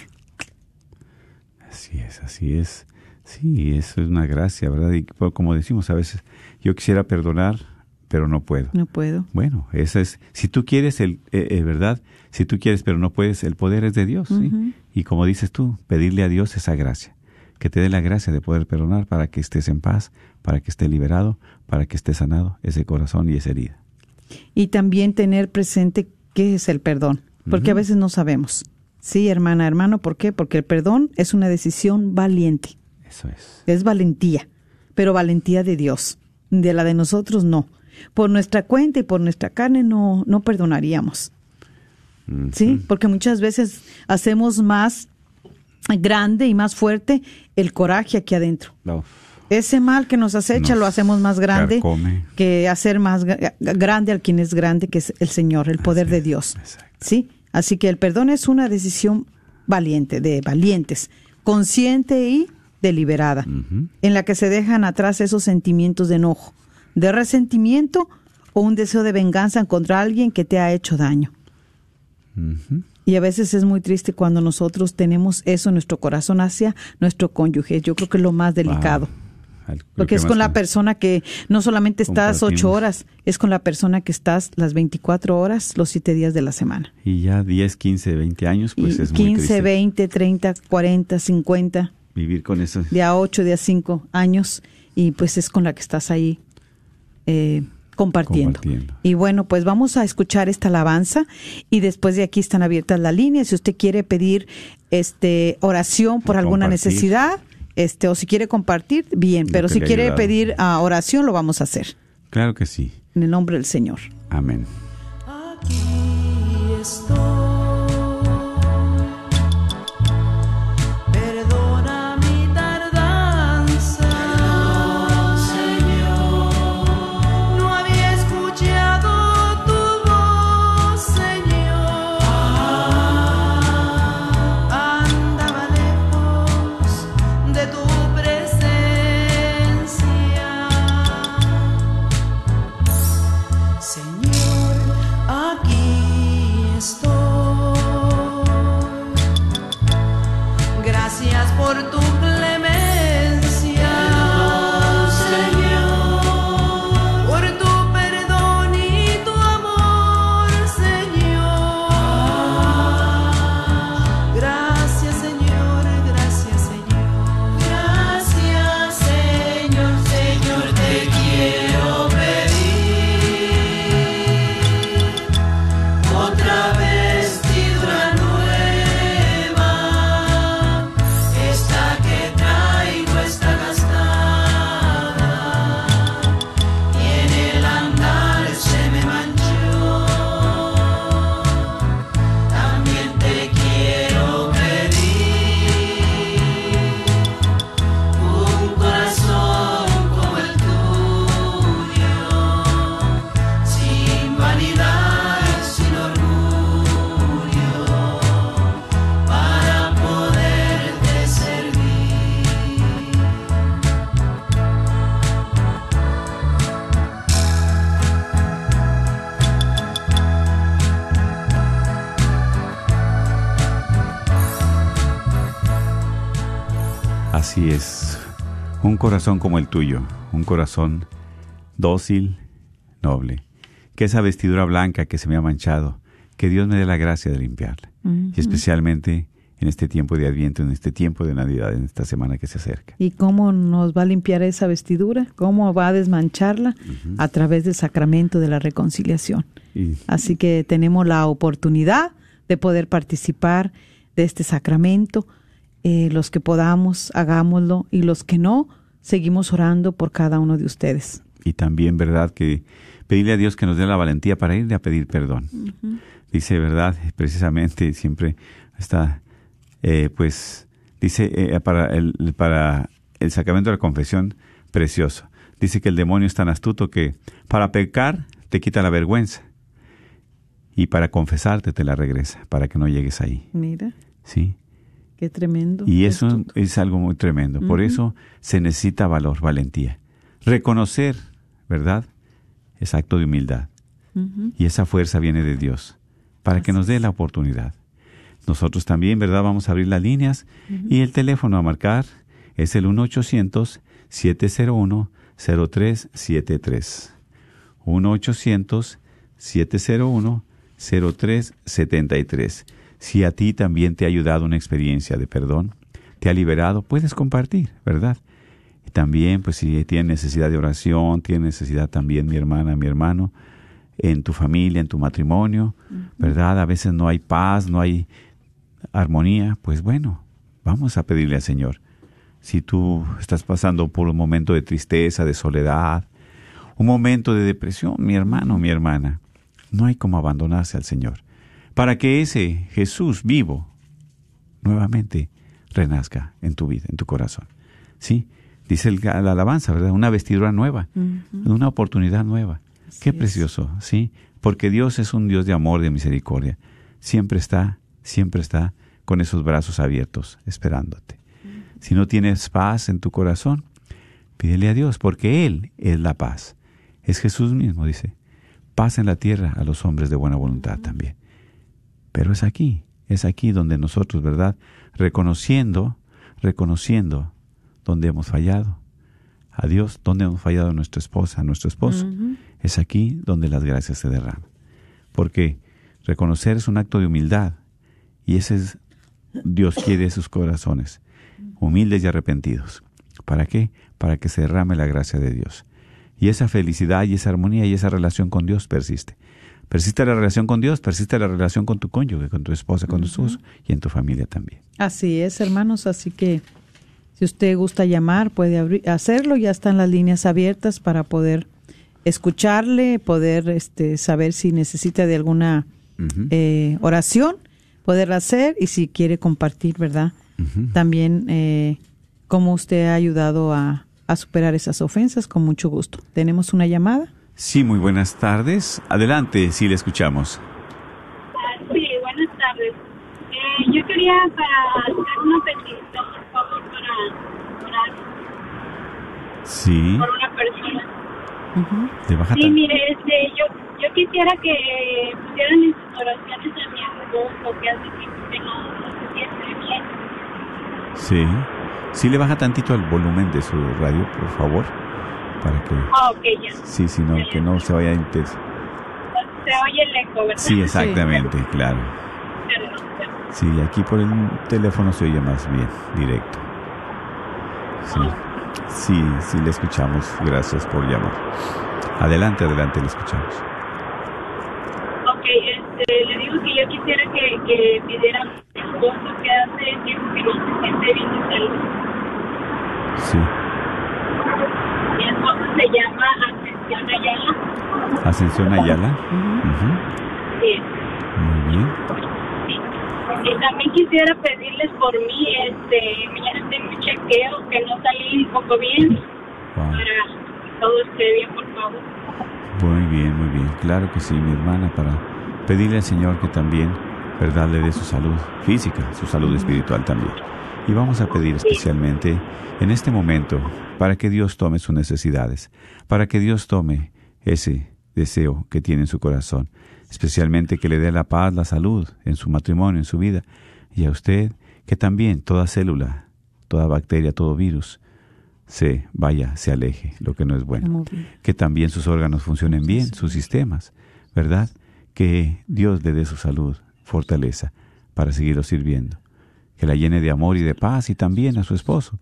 así es, así es. Sí, eso es una gracia, ¿verdad? Y como decimos a veces, yo quisiera perdonar, pero no puedo. No puedo. Bueno, esa es, si tú quieres, el, eh, eh, ¿verdad? Si tú quieres, pero no puedes, el poder es de Dios. Y como dices tú, pedirle a Dios esa gracia, que te dé la gracia de poder perdonar para que estés en paz, para que esté liberado, para que esté sanado ese corazón y esa herida. Y también tener presente qué es el perdón, porque a veces no sabemos. Sí, hermana, hermano, ¿por qué? Porque el perdón es una decisión valiente. Eso es. es valentía, pero valentía de Dios. De la de nosotros no. Por nuestra cuenta y por nuestra carne no, no perdonaríamos. ¿Sí? Porque muchas veces hacemos más grande y más fuerte el coraje aquí adentro. No. Ese mal que nos acecha Nos lo hacemos más grande carcome. que hacer más gra- grande al quien es grande, que es el Señor, el poder Así de Dios. ¿Sí? Así que el perdón es una decisión valiente, de valientes, consciente y deliberada, en la que se dejan atrás esos sentimientos de enojo, de resentimiento o un deseo de venganza contra alguien que te ha hecho daño. Y a veces es muy triste cuando nosotros tenemos eso en nuestro corazón hacia nuestro cónyuge. Yo creo que es lo más delicado. Al- Porque que es con la persona que no solamente estás ocho horas, es con la persona que estás las 24 horas, los siete días de la semana. Y ya 10, 15, 20 años, pues y es muy 15, triste 20, 30, 40, 50, vivir con eso. de a 8, de a 5 años, y pues es con la que estás ahí eh, compartiendo. Compartiendo. Y bueno, pues vamos a escuchar esta alabanza y después de aquí están abiertas las líneas. Si usted quiere pedir este oración por O alguna compartir. necesidad, este, o si quiere compartir, bien, pero si quiere ayudado. pedir ah, oración, lo vamos a hacer. Claro que sí. En el nombre del Señor. Amén. Aquí estoy. Corazón como el tuyo, un corazón dócil, noble. Que esa vestidura blanca que se me ha manchado, que Dios me dé la gracia de limpiarla. Y especialmente en este tiempo de Adviento, en este tiempo de Navidad, en esta semana que se acerca. ¿Y cómo nos va a limpiar esa vestidura? ¿Cómo va a desmancharla? A través del sacramento de la reconciliación. Y Así que tenemos la oportunidad de poder participar de este sacramento. Eh, los que podamos, hagámoslo. Y los que no, seguimos orando por cada uno de ustedes. y también, ¿verdad? Que pedirle a Dios que nos dé la valentía para ir a pedir perdón. Dice, ¿verdad? Precisamente siempre está, eh, pues, dice, eh, para, el, para el sacramento de la confesión, precioso. Dice que el demonio es tan astuto que para pecar te quita la vergüenza y para confesarte te la regresa, para que no llegues ahí. Mira, ¿Sí? Qué tremendo. Y eso es algo muy tremendo. Por eso se necesita valor, valentía. Reconocer, ¿verdad? Es acto de humildad. Y esa fuerza viene de Dios para que nos dé la oportunidad. Nosotros también, ¿verdad? Vamos a abrir las líneas y el teléfono a marcar es el 1-800-701-0373. 1-800-701-0373. Si a ti también te ha ayudado una experiencia de perdón, te ha liberado, puedes compartir, ¿verdad? Y también, pues si tienes necesidad de oración, tienes necesidad también, mi hermana, mi hermano, en tu familia, en tu matrimonio, ¿verdad? A veces no hay paz, no hay armonía, pues bueno, vamos a pedirle al Señor. Si tú estás pasando por un momento de tristeza, de soledad, un momento de depresión, mi hermano, mi hermana, no hay como abandonarse al Señor, para que ese Jesús vivo nuevamente renazca en tu vida, en tu corazón. ¿Sí? Dice el- la alabanza, ¿verdad? Una vestidura nueva, una oportunidad nueva. Qué es. precioso, ¿sí? Porque Dios es un Dios de amor, de misericordia. Siempre está, siempre está con esos brazos abiertos, esperándote. Si no tienes paz en tu corazón, pídele a Dios, porque Él es la paz. Es Jesús mismo, dice. Paz en la tierra a los hombres de buena voluntad también. Pero es aquí, es aquí donde nosotros, ¿verdad? Reconociendo, reconociendo donde hemos fallado, a Dios, ¿dónde hemos fallado a nuestra esposa, a nuestro esposo? Es aquí donde las gracias se derraman. Porque reconocer es un acto de humildad y ese es Dios quiere sus corazones, humildes y arrepentidos. ¿Para qué? Para que se derrame la gracia de Dios. Y esa felicidad y esa armonía y esa relación con Dios persiste. Persiste la relación con Dios, persiste la relación con tu cónyuge, con tu esposa, con tu esposo y en tu familia también. Así es, hermanos, así que si usted gusta llamar, puede hacerlo, ya están las líneas abiertas para poder escucharle, poder este, saber si necesita de alguna eh, oración, poderla hacer y si quiere compartir, ¿verdad? También eh, cómo usted ha ayudado a, a superar esas ofensas, con mucho gusto. ¿Tenemos una llamada? Sí, muy buenas tardes. Adelante, si le escuchamos. Sí, buenas tardes. Eh, yo quería para hacer una petición, por favor, para orar. Sí. Por una persona. ¿De baja Sí, mire, este, yo, yo quisiera que pusieran en sus oraciones a mi esposo, que hace tiempo que no, no se siente bien. Sí. Sí le baja tantito el volumen de su radio, por favor, para que... Ah, ok, ya. Sí, sí, no, que no se vaya a inter... Se oye el eco, ¿verdad? Sí, exactamente, claro. Perdón, perdón. Sí, aquí por el teléfono se oye más bien, directo. Sí, sí, sí le escuchamos. Gracias por llamar. Adelante, adelante, le escuchamos. Ok, este, le digo que yo quisiera que, que pidiera a mi esposo que hace tiempo que no se siente bien de salud. Sí. Mi esposo se llama Ascensión Ayala. Ascensión Ayala. Ujú. Sí, Muy bien. sí. Y también quisiera pedirles por mí, este, mañana tengo un chequeo que no salí un poco bien, Wow. para que todo esté bien, por favor. Muy bien, muy bien. Claro que sí, mi hermana, para pedirle al Señor que también, ¿verdad?, le dé su salud física, su salud espiritual también. Y vamos a pedir especialmente en este momento para que Dios tome sus necesidades, para que Dios tome ese deseo que tiene en su corazón, especialmente que le dé la paz, la salud en su matrimonio, en su vida, y a usted que también toda célula, toda bacteria, todo virus, se vaya, se aleje, lo que no es bueno que también sus órganos funcionen bien, sus sistemas, ¿verdad? Que Dios le dé su salud, fortaleza, para seguirlo sirviendo. Que la llene de amor y de paz y también a su esposo,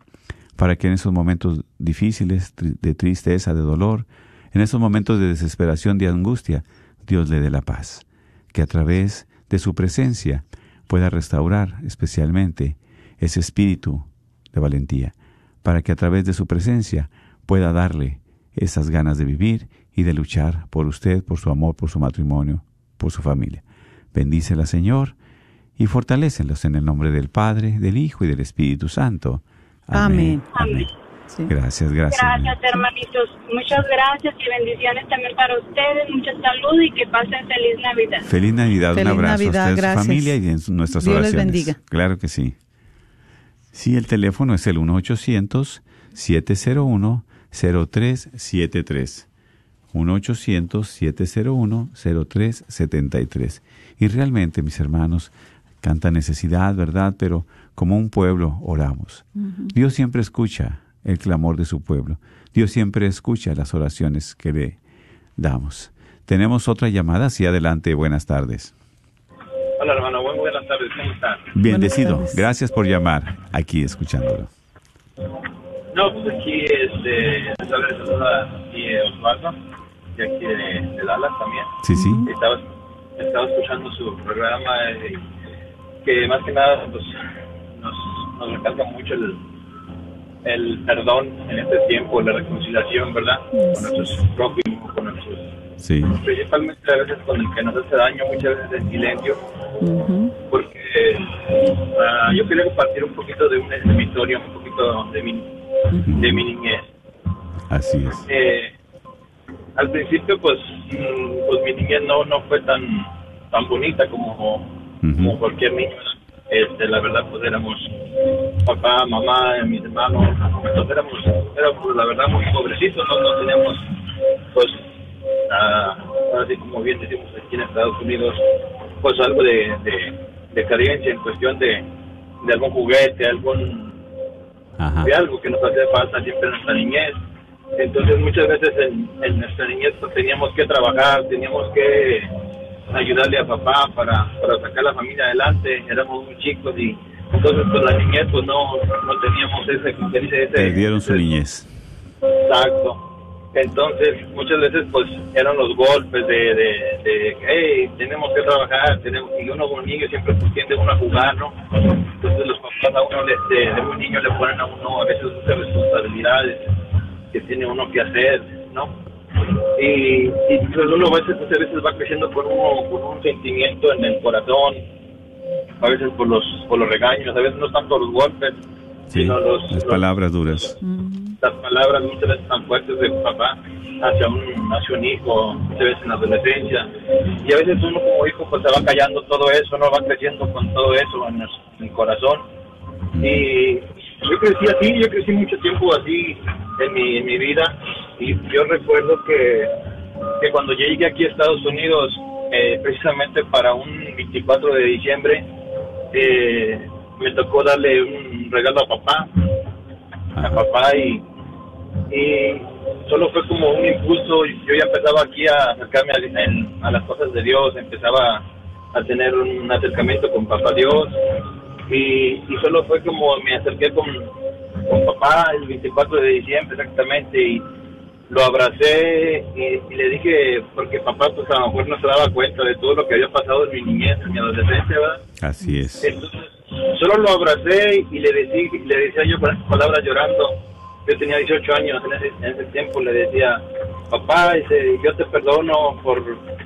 para que en esos momentos difíciles, de tristeza, de dolor, en esos momentos de desesperación, de angustia, Dios le dé la paz. Que a través de su presencia pueda restaurar especialmente ese espíritu de valentía, para que a través de su presencia pueda darle esas ganas de vivir y de luchar por usted, por su amor, por su matrimonio, por su familia. Bendícela, Señor, y fortalécelos en el nombre del Padre, del Hijo y del Espíritu Santo. Amén. Amén. Sí. Gracias, gracias. Gracias, hermanitos. Muchas gracias y bendiciones también para ustedes. Mucha salud y que pasen feliz Navidad. Feliz Navidad, Feliz un abrazo Navidad, a usted, a su gracias. familia y en nuestras Dios les oraciones. bendiga. Claro que sí. Sí, el teléfono es el 1-800-701-0373. 1-800-701-0373. Y realmente, mis hermanos, canta necesidad, ¿verdad? Pero como un pueblo oramos. Dios siempre escucha el clamor de su pueblo. Dios siempre escucha las oraciones que le damos. Tenemos otra llamada. Sí, adelante. Buenas tardes. Hola hermano, Buen- buenas tardes, ¿cómo están? Bendecido. tardes. Gracias por llamar aquí escuchándolo. No, pues aquí este, saluda aquí eh, Osvaldo, de aquí de, de Dallas también. Sí, sí. Estaba, estaba escuchando su programa eh, que más que nada pues, nos, recalca mucho el, el perdón en este tiempo, la reconciliación, ¿verdad? Con nuestros prójimos, con nuestros... Sí. Principalmente a veces con el que nos hace daño, muchas veces en silencio, porque ah, yo quería compartir un poquito de, una, de mi historia, un poquito de mi, de mi niñez. Así es. Eh, al principio, pues, mm, pues mi niñez no, no fue tan, tan bonita como, como cualquier niño. Este, la verdad, pues éramos papá, mamá, mis hermanos, pues éramos, éramos la verdad muy pobrecitos, no, no teníamos, pues, ah, ahora sí como bien decimos aquí en Estados Unidos, pues algo de, de, de carencia en cuestión de, de algún juguete, algún Ajá. de algo que nos hacía falta siempre en nuestra niñez. Entonces muchas veces en, en nuestra niñez pues, teníamos que trabajar, teníamos que ayudarle a papá para, para sacar la familia adelante, éramos muy chicos y entonces pues la niñez pues no, no teníamos ese, ese Perdieron su ese- niñez. Exacto. Entonces, muchas veces, pues, eran los golpes de, de, de hey, tenemos que trabajar, tenemos, y uno como niño siempre pues, tiende uno a jugar, ¿no? Entonces, los papás a uno, le- de, de muy niño, le ponen a uno a veces muchas responsabilidades que tiene uno que hacer, ¿no? Y, y pues uno a veces, muchas veces va creciendo con, uno, con un sentimiento en el corazón, a veces por los, por los regaños, a veces no tanto los golpes, Sí, sino los, las los- palabras duras. las palabras muchas veces tan fuertes de papá hacia un, hacia un hijo, muchas veces en la adolescencia. Y a veces uno como hijo pues se va callando todo eso, no va creciendo con todo eso en el, en el corazón. Y yo crecí así, yo crecí mucho tiempo así en mi, en mi vida. Y yo recuerdo que, que cuando llegué aquí a Estados Unidos, eh, precisamente para un 24 de diciembre, eh, me tocó darle un regalo a papá a papá y, y solo fue como un impulso. Yo ya empezaba aquí a acercarme a, a las cosas de Dios, empezaba a tener un acercamiento con papá Dios y, y solo fue como me acerqué con, con papá el 24 de diciembre exactamente y lo abracé y, y le dije, porque papá pues a lo mejor no se daba cuenta de todo lo que había pasado en mi niñez, en mi adolescencia, ¿verdad? Así es. Entonces, solo lo abracé y le decía, le decía yo con esas palabras llorando. Yo tenía 18 años en ese, en ese tiempo, le decía, papá, dice, yo te perdono por,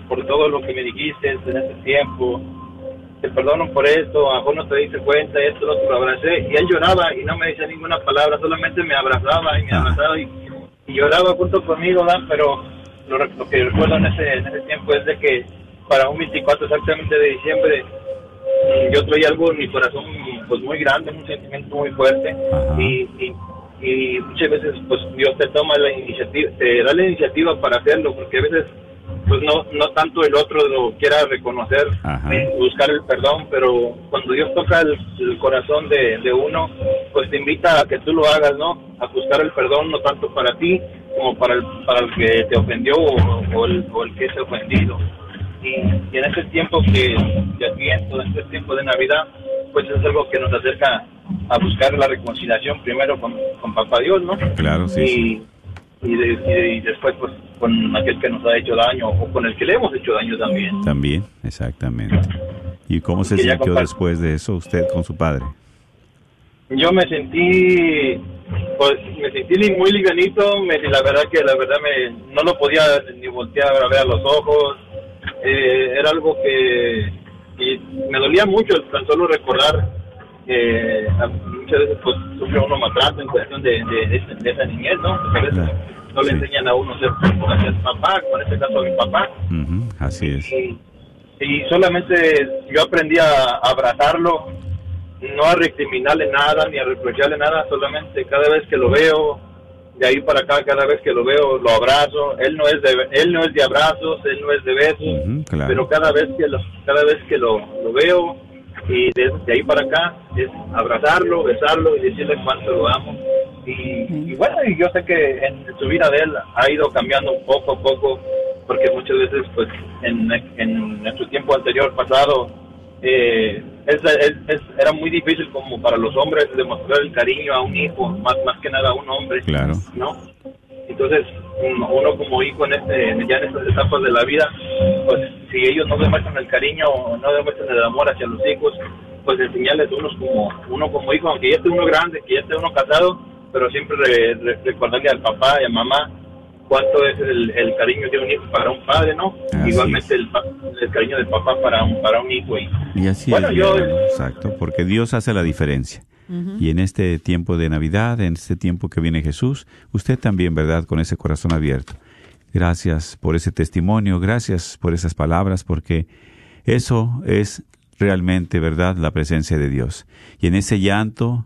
por todo lo que me dijiste en ese tiempo. Te perdono por esto, a lo mejor no te diste cuenta, esto, lo otro, lo abracé. Y él lloraba y no me decía ninguna palabra, solamente me abrazaba y me Ajá. abrazaba y, y lloraba junto conmigo, ¿verdad? Pero lo, lo que recuerdo en ese, en ese tiempo es de que para un 24 exactamente de diciembre Mm, yo traía algo en mi corazón pues muy grande, un sentimiento muy fuerte y, y, y muchas veces pues Dios te toma la iniciativa, te da la iniciativa para hacerlo porque a veces pues no no tanto el otro lo quiera reconocer, Ajá. buscar el perdón, pero cuando Dios toca el, el corazón de, de uno, pues te invita a que tú lo hagas, ¿no? A buscar el perdón no tanto para ti como para el, para el que te ofendió o, o el, o el que es ofendido y, y en este tiempo que de Adviento, en este tiempo de Navidad, pues es algo que nos acerca a buscar la reconciliación primero con, con Papá Dios, ¿no? Claro, sí, y, sí. Y, de- y después pues con aquel que nos ha hecho daño o con el que le hemos hecho daño también. También, exactamente. ¿Y cómo se sintió después de eso usted con su padre? Yo me sentí, pues me sentí muy livianito, me, la verdad que la verdad me, no lo podía ni voltear a ver a los ojos, Eh, era algo que, que me dolía mucho tan solo recordar a- muchas veces pues sufre uno maltrato en cuestión de, de, de esa- de esa niñez, ¿no? Porque a veces Claro, no le sí. enseñan a uno a ser, a ser papá, con este caso a mi papá, Ujú, así es. y, y solamente yo aprendí a abrazarlo, no a recriminarle nada, ni a reprocharle nada, solamente cada vez que lo veo, de ahí para acá, cada vez que lo veo, lo abrazo. Él no es de, él no es de abrazos, él no es de besos, Ujú, claro. pero cada vez que lo, cada vez que lo, lo veo y de, de ahí para acá es abrazarlo, besarlo y decirle cuánto lo amo. Y, y bueno, y yo sé que en su vida de él ha ido cambiando poco a poco, porque muchas veces, pues, en, en nuestro tiempo anterior, pasado, eh, es, es- es- era muy difícil como para los hombres demostrar el cariño a un hijo, más, más que nada a un hombre. Claro. ¿no? Entonces, uno uno como hijo en este, ya en estas etapas de la vida, pues si ellos no demuestran el cariño, no demuestran el amor hacia los hijos, pues enseñarles unos como, uno como hijo, aunque ya esté uno grande, que ya esté uno casado, pero siempre re- re- recordarle al papá y a mamá cuánto es el, el cariño de un hijo para un padre, ¿no? Así Igualmente el, el cariño del papá para un, para un hijo. Y, Y así Bueno, es, yo- exacto, porque Dios hace la diferencia. Y en este tiempo de Navidad, en este tiempo que viene Jesús, usted también, ¿verdad?, con ese corazón abierto. Gracias por ese testimonio, gracias por esas palabras, porque eso es realmente, ¿verdad?, la presencia de Dios. Y en ese llanto,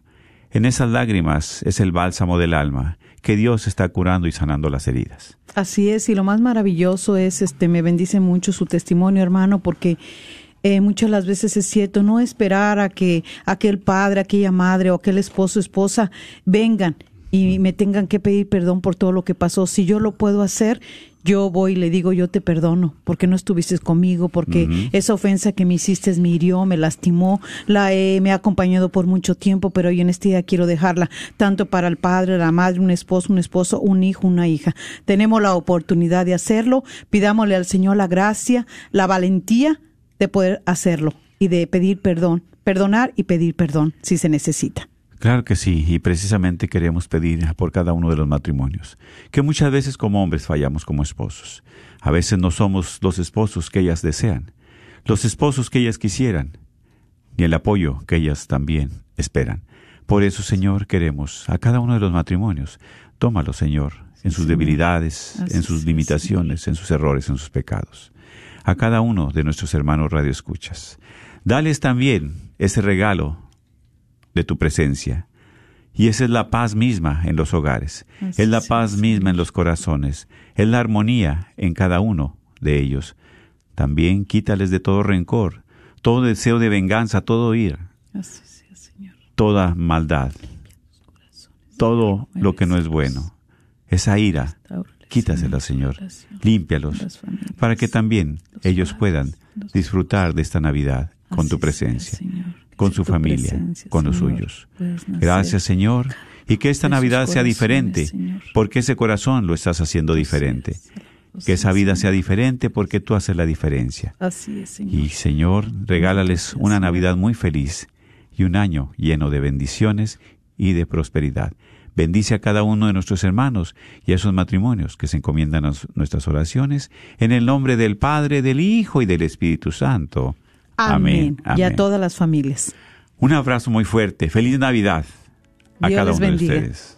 en esas lágrimas, es el bálsamo del alma, que Dios está curando y sanando las heridas. Así es, y lo más maravilloso es, este, me bendice mucho su testimonio, hermano, porque eh, muchas las veces es cierto, no esperar a que aquel padre, aquella madre o aquel esposo, esposa vengan y me tengan que pedir perdón por todo lo que pasó. Si yo lo puedo hacer, yo voy y le digo, yo te perdono, porque no estuviste conmigo, porque esa ofensa que me hiciste me hirió, me lastimó, la he, me ha acompañado por mucho tiempo, pero hoy en este día quiero dejarla, tanto para el padre, la madre, un esposo, un esposo, un hijo, una hija. Tenemos la oportunidad de hacerlo, pidámosle al Señor la gracia, la valentía de poder hacerlo y de pedir perdón, perdonar y pedir perdón si se necesita. Claro que sí, y precisamente queremos pedir por cada uno de los matrimonios, que muchas veces como hombres fallamos como esposos. A veces no somos los esposos que ellas desean, los esposos que ellas quisieran, ni el apoyo que ellas también esperan. Por eso, Señor, queremos a cada uno de los matrimonios, tómalo, Señor, en sus debilidades, en sus limitaciones, en sus errores, en sus pecados. A cada uno de nuestros hermanos radioescuchas. Dales también ese regalo de tu presencia. Y esa es la paz misma en los hogares, es la paz misma en los corazones, es la armonía en cada uno de ellos. También quítales de todo rencor, todo deseo de venganza, todo ira, toda maldad, todo lo que no es bueno. Esa ira, quítasela, Señor, límpialos, para que también ellos puedan disfrutar de esta Navidad con tu presencia con su familia, con los suyos. Gracias, Señor, y que esta Navidad sea diferente, porque ese corazón lo estás haciendo diferente. Que esa vida sea diferente porque tú haces la diferencia. Así es, Y Señor, regálales una Navidad muy feliz y un año lleno de bendiciones y de prosperidad. Bendice a cada uno de nuestros hermanos y a esos matrimonios que se encomiendan a nuestras oraciones en el nombre del Padre, del Hijo y del Espíritu Santo. Amén. Y a todas las familias. Un abrazo muy fuerte. Feliz Navidad a cada uno de ustedes.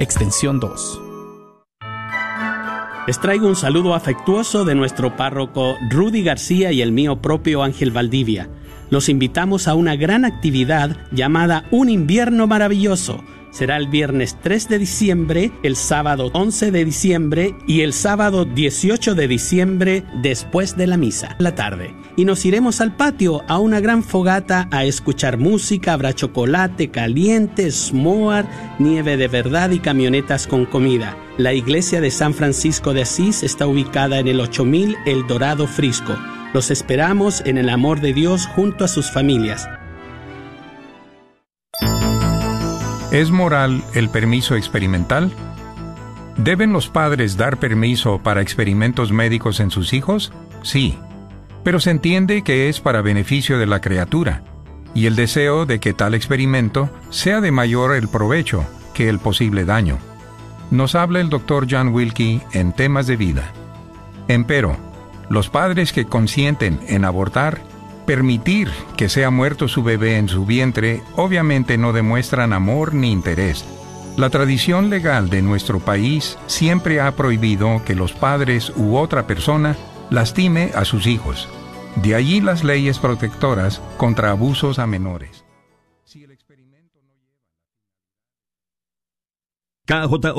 extensión 2. Les traigo un saludo afectuoso de nuestro párroco Rudy García y el mío propio Ángel Valdivia. Los invitamos a una gran actividad llamada Un invierno maravilloso será el viernes 3 de diciembre, el sábado 11 de diciembre y el sábado 18 de diciembre después de la misa, la tarde. Y nos iremos al patio a una gran fogata a escuchar música, habrá chocolate caliente, s'more, nieve de verdad y camionetas con comida. La iglesia de San Francisco de Asís está ubicada en el 8000 El Dorado Frisco. Los esperamos en el amor de Dios junto a sus familias. ¿Es moral el permiso experimental? ¿Deben los padres dar permiso para experimentos médicos en sus hijos? Sí, pero se entiende que es para beneficio de la criatura, y el deseo de que tal experimento sea de mayor el provecho que el posible daño. nos habla el Dr. John Wilkie en temas de vida. Empero, los padres que consienten en abortar, permitir que sea muerto su bebé en su vientre, obviamente no demuestran amor ni interés. La tradición legal de nuestro país siempre ha prohibido que los padres u otra persona lastime a sus hijos. De allí las leyes protectoras contra abusos a menores. KJ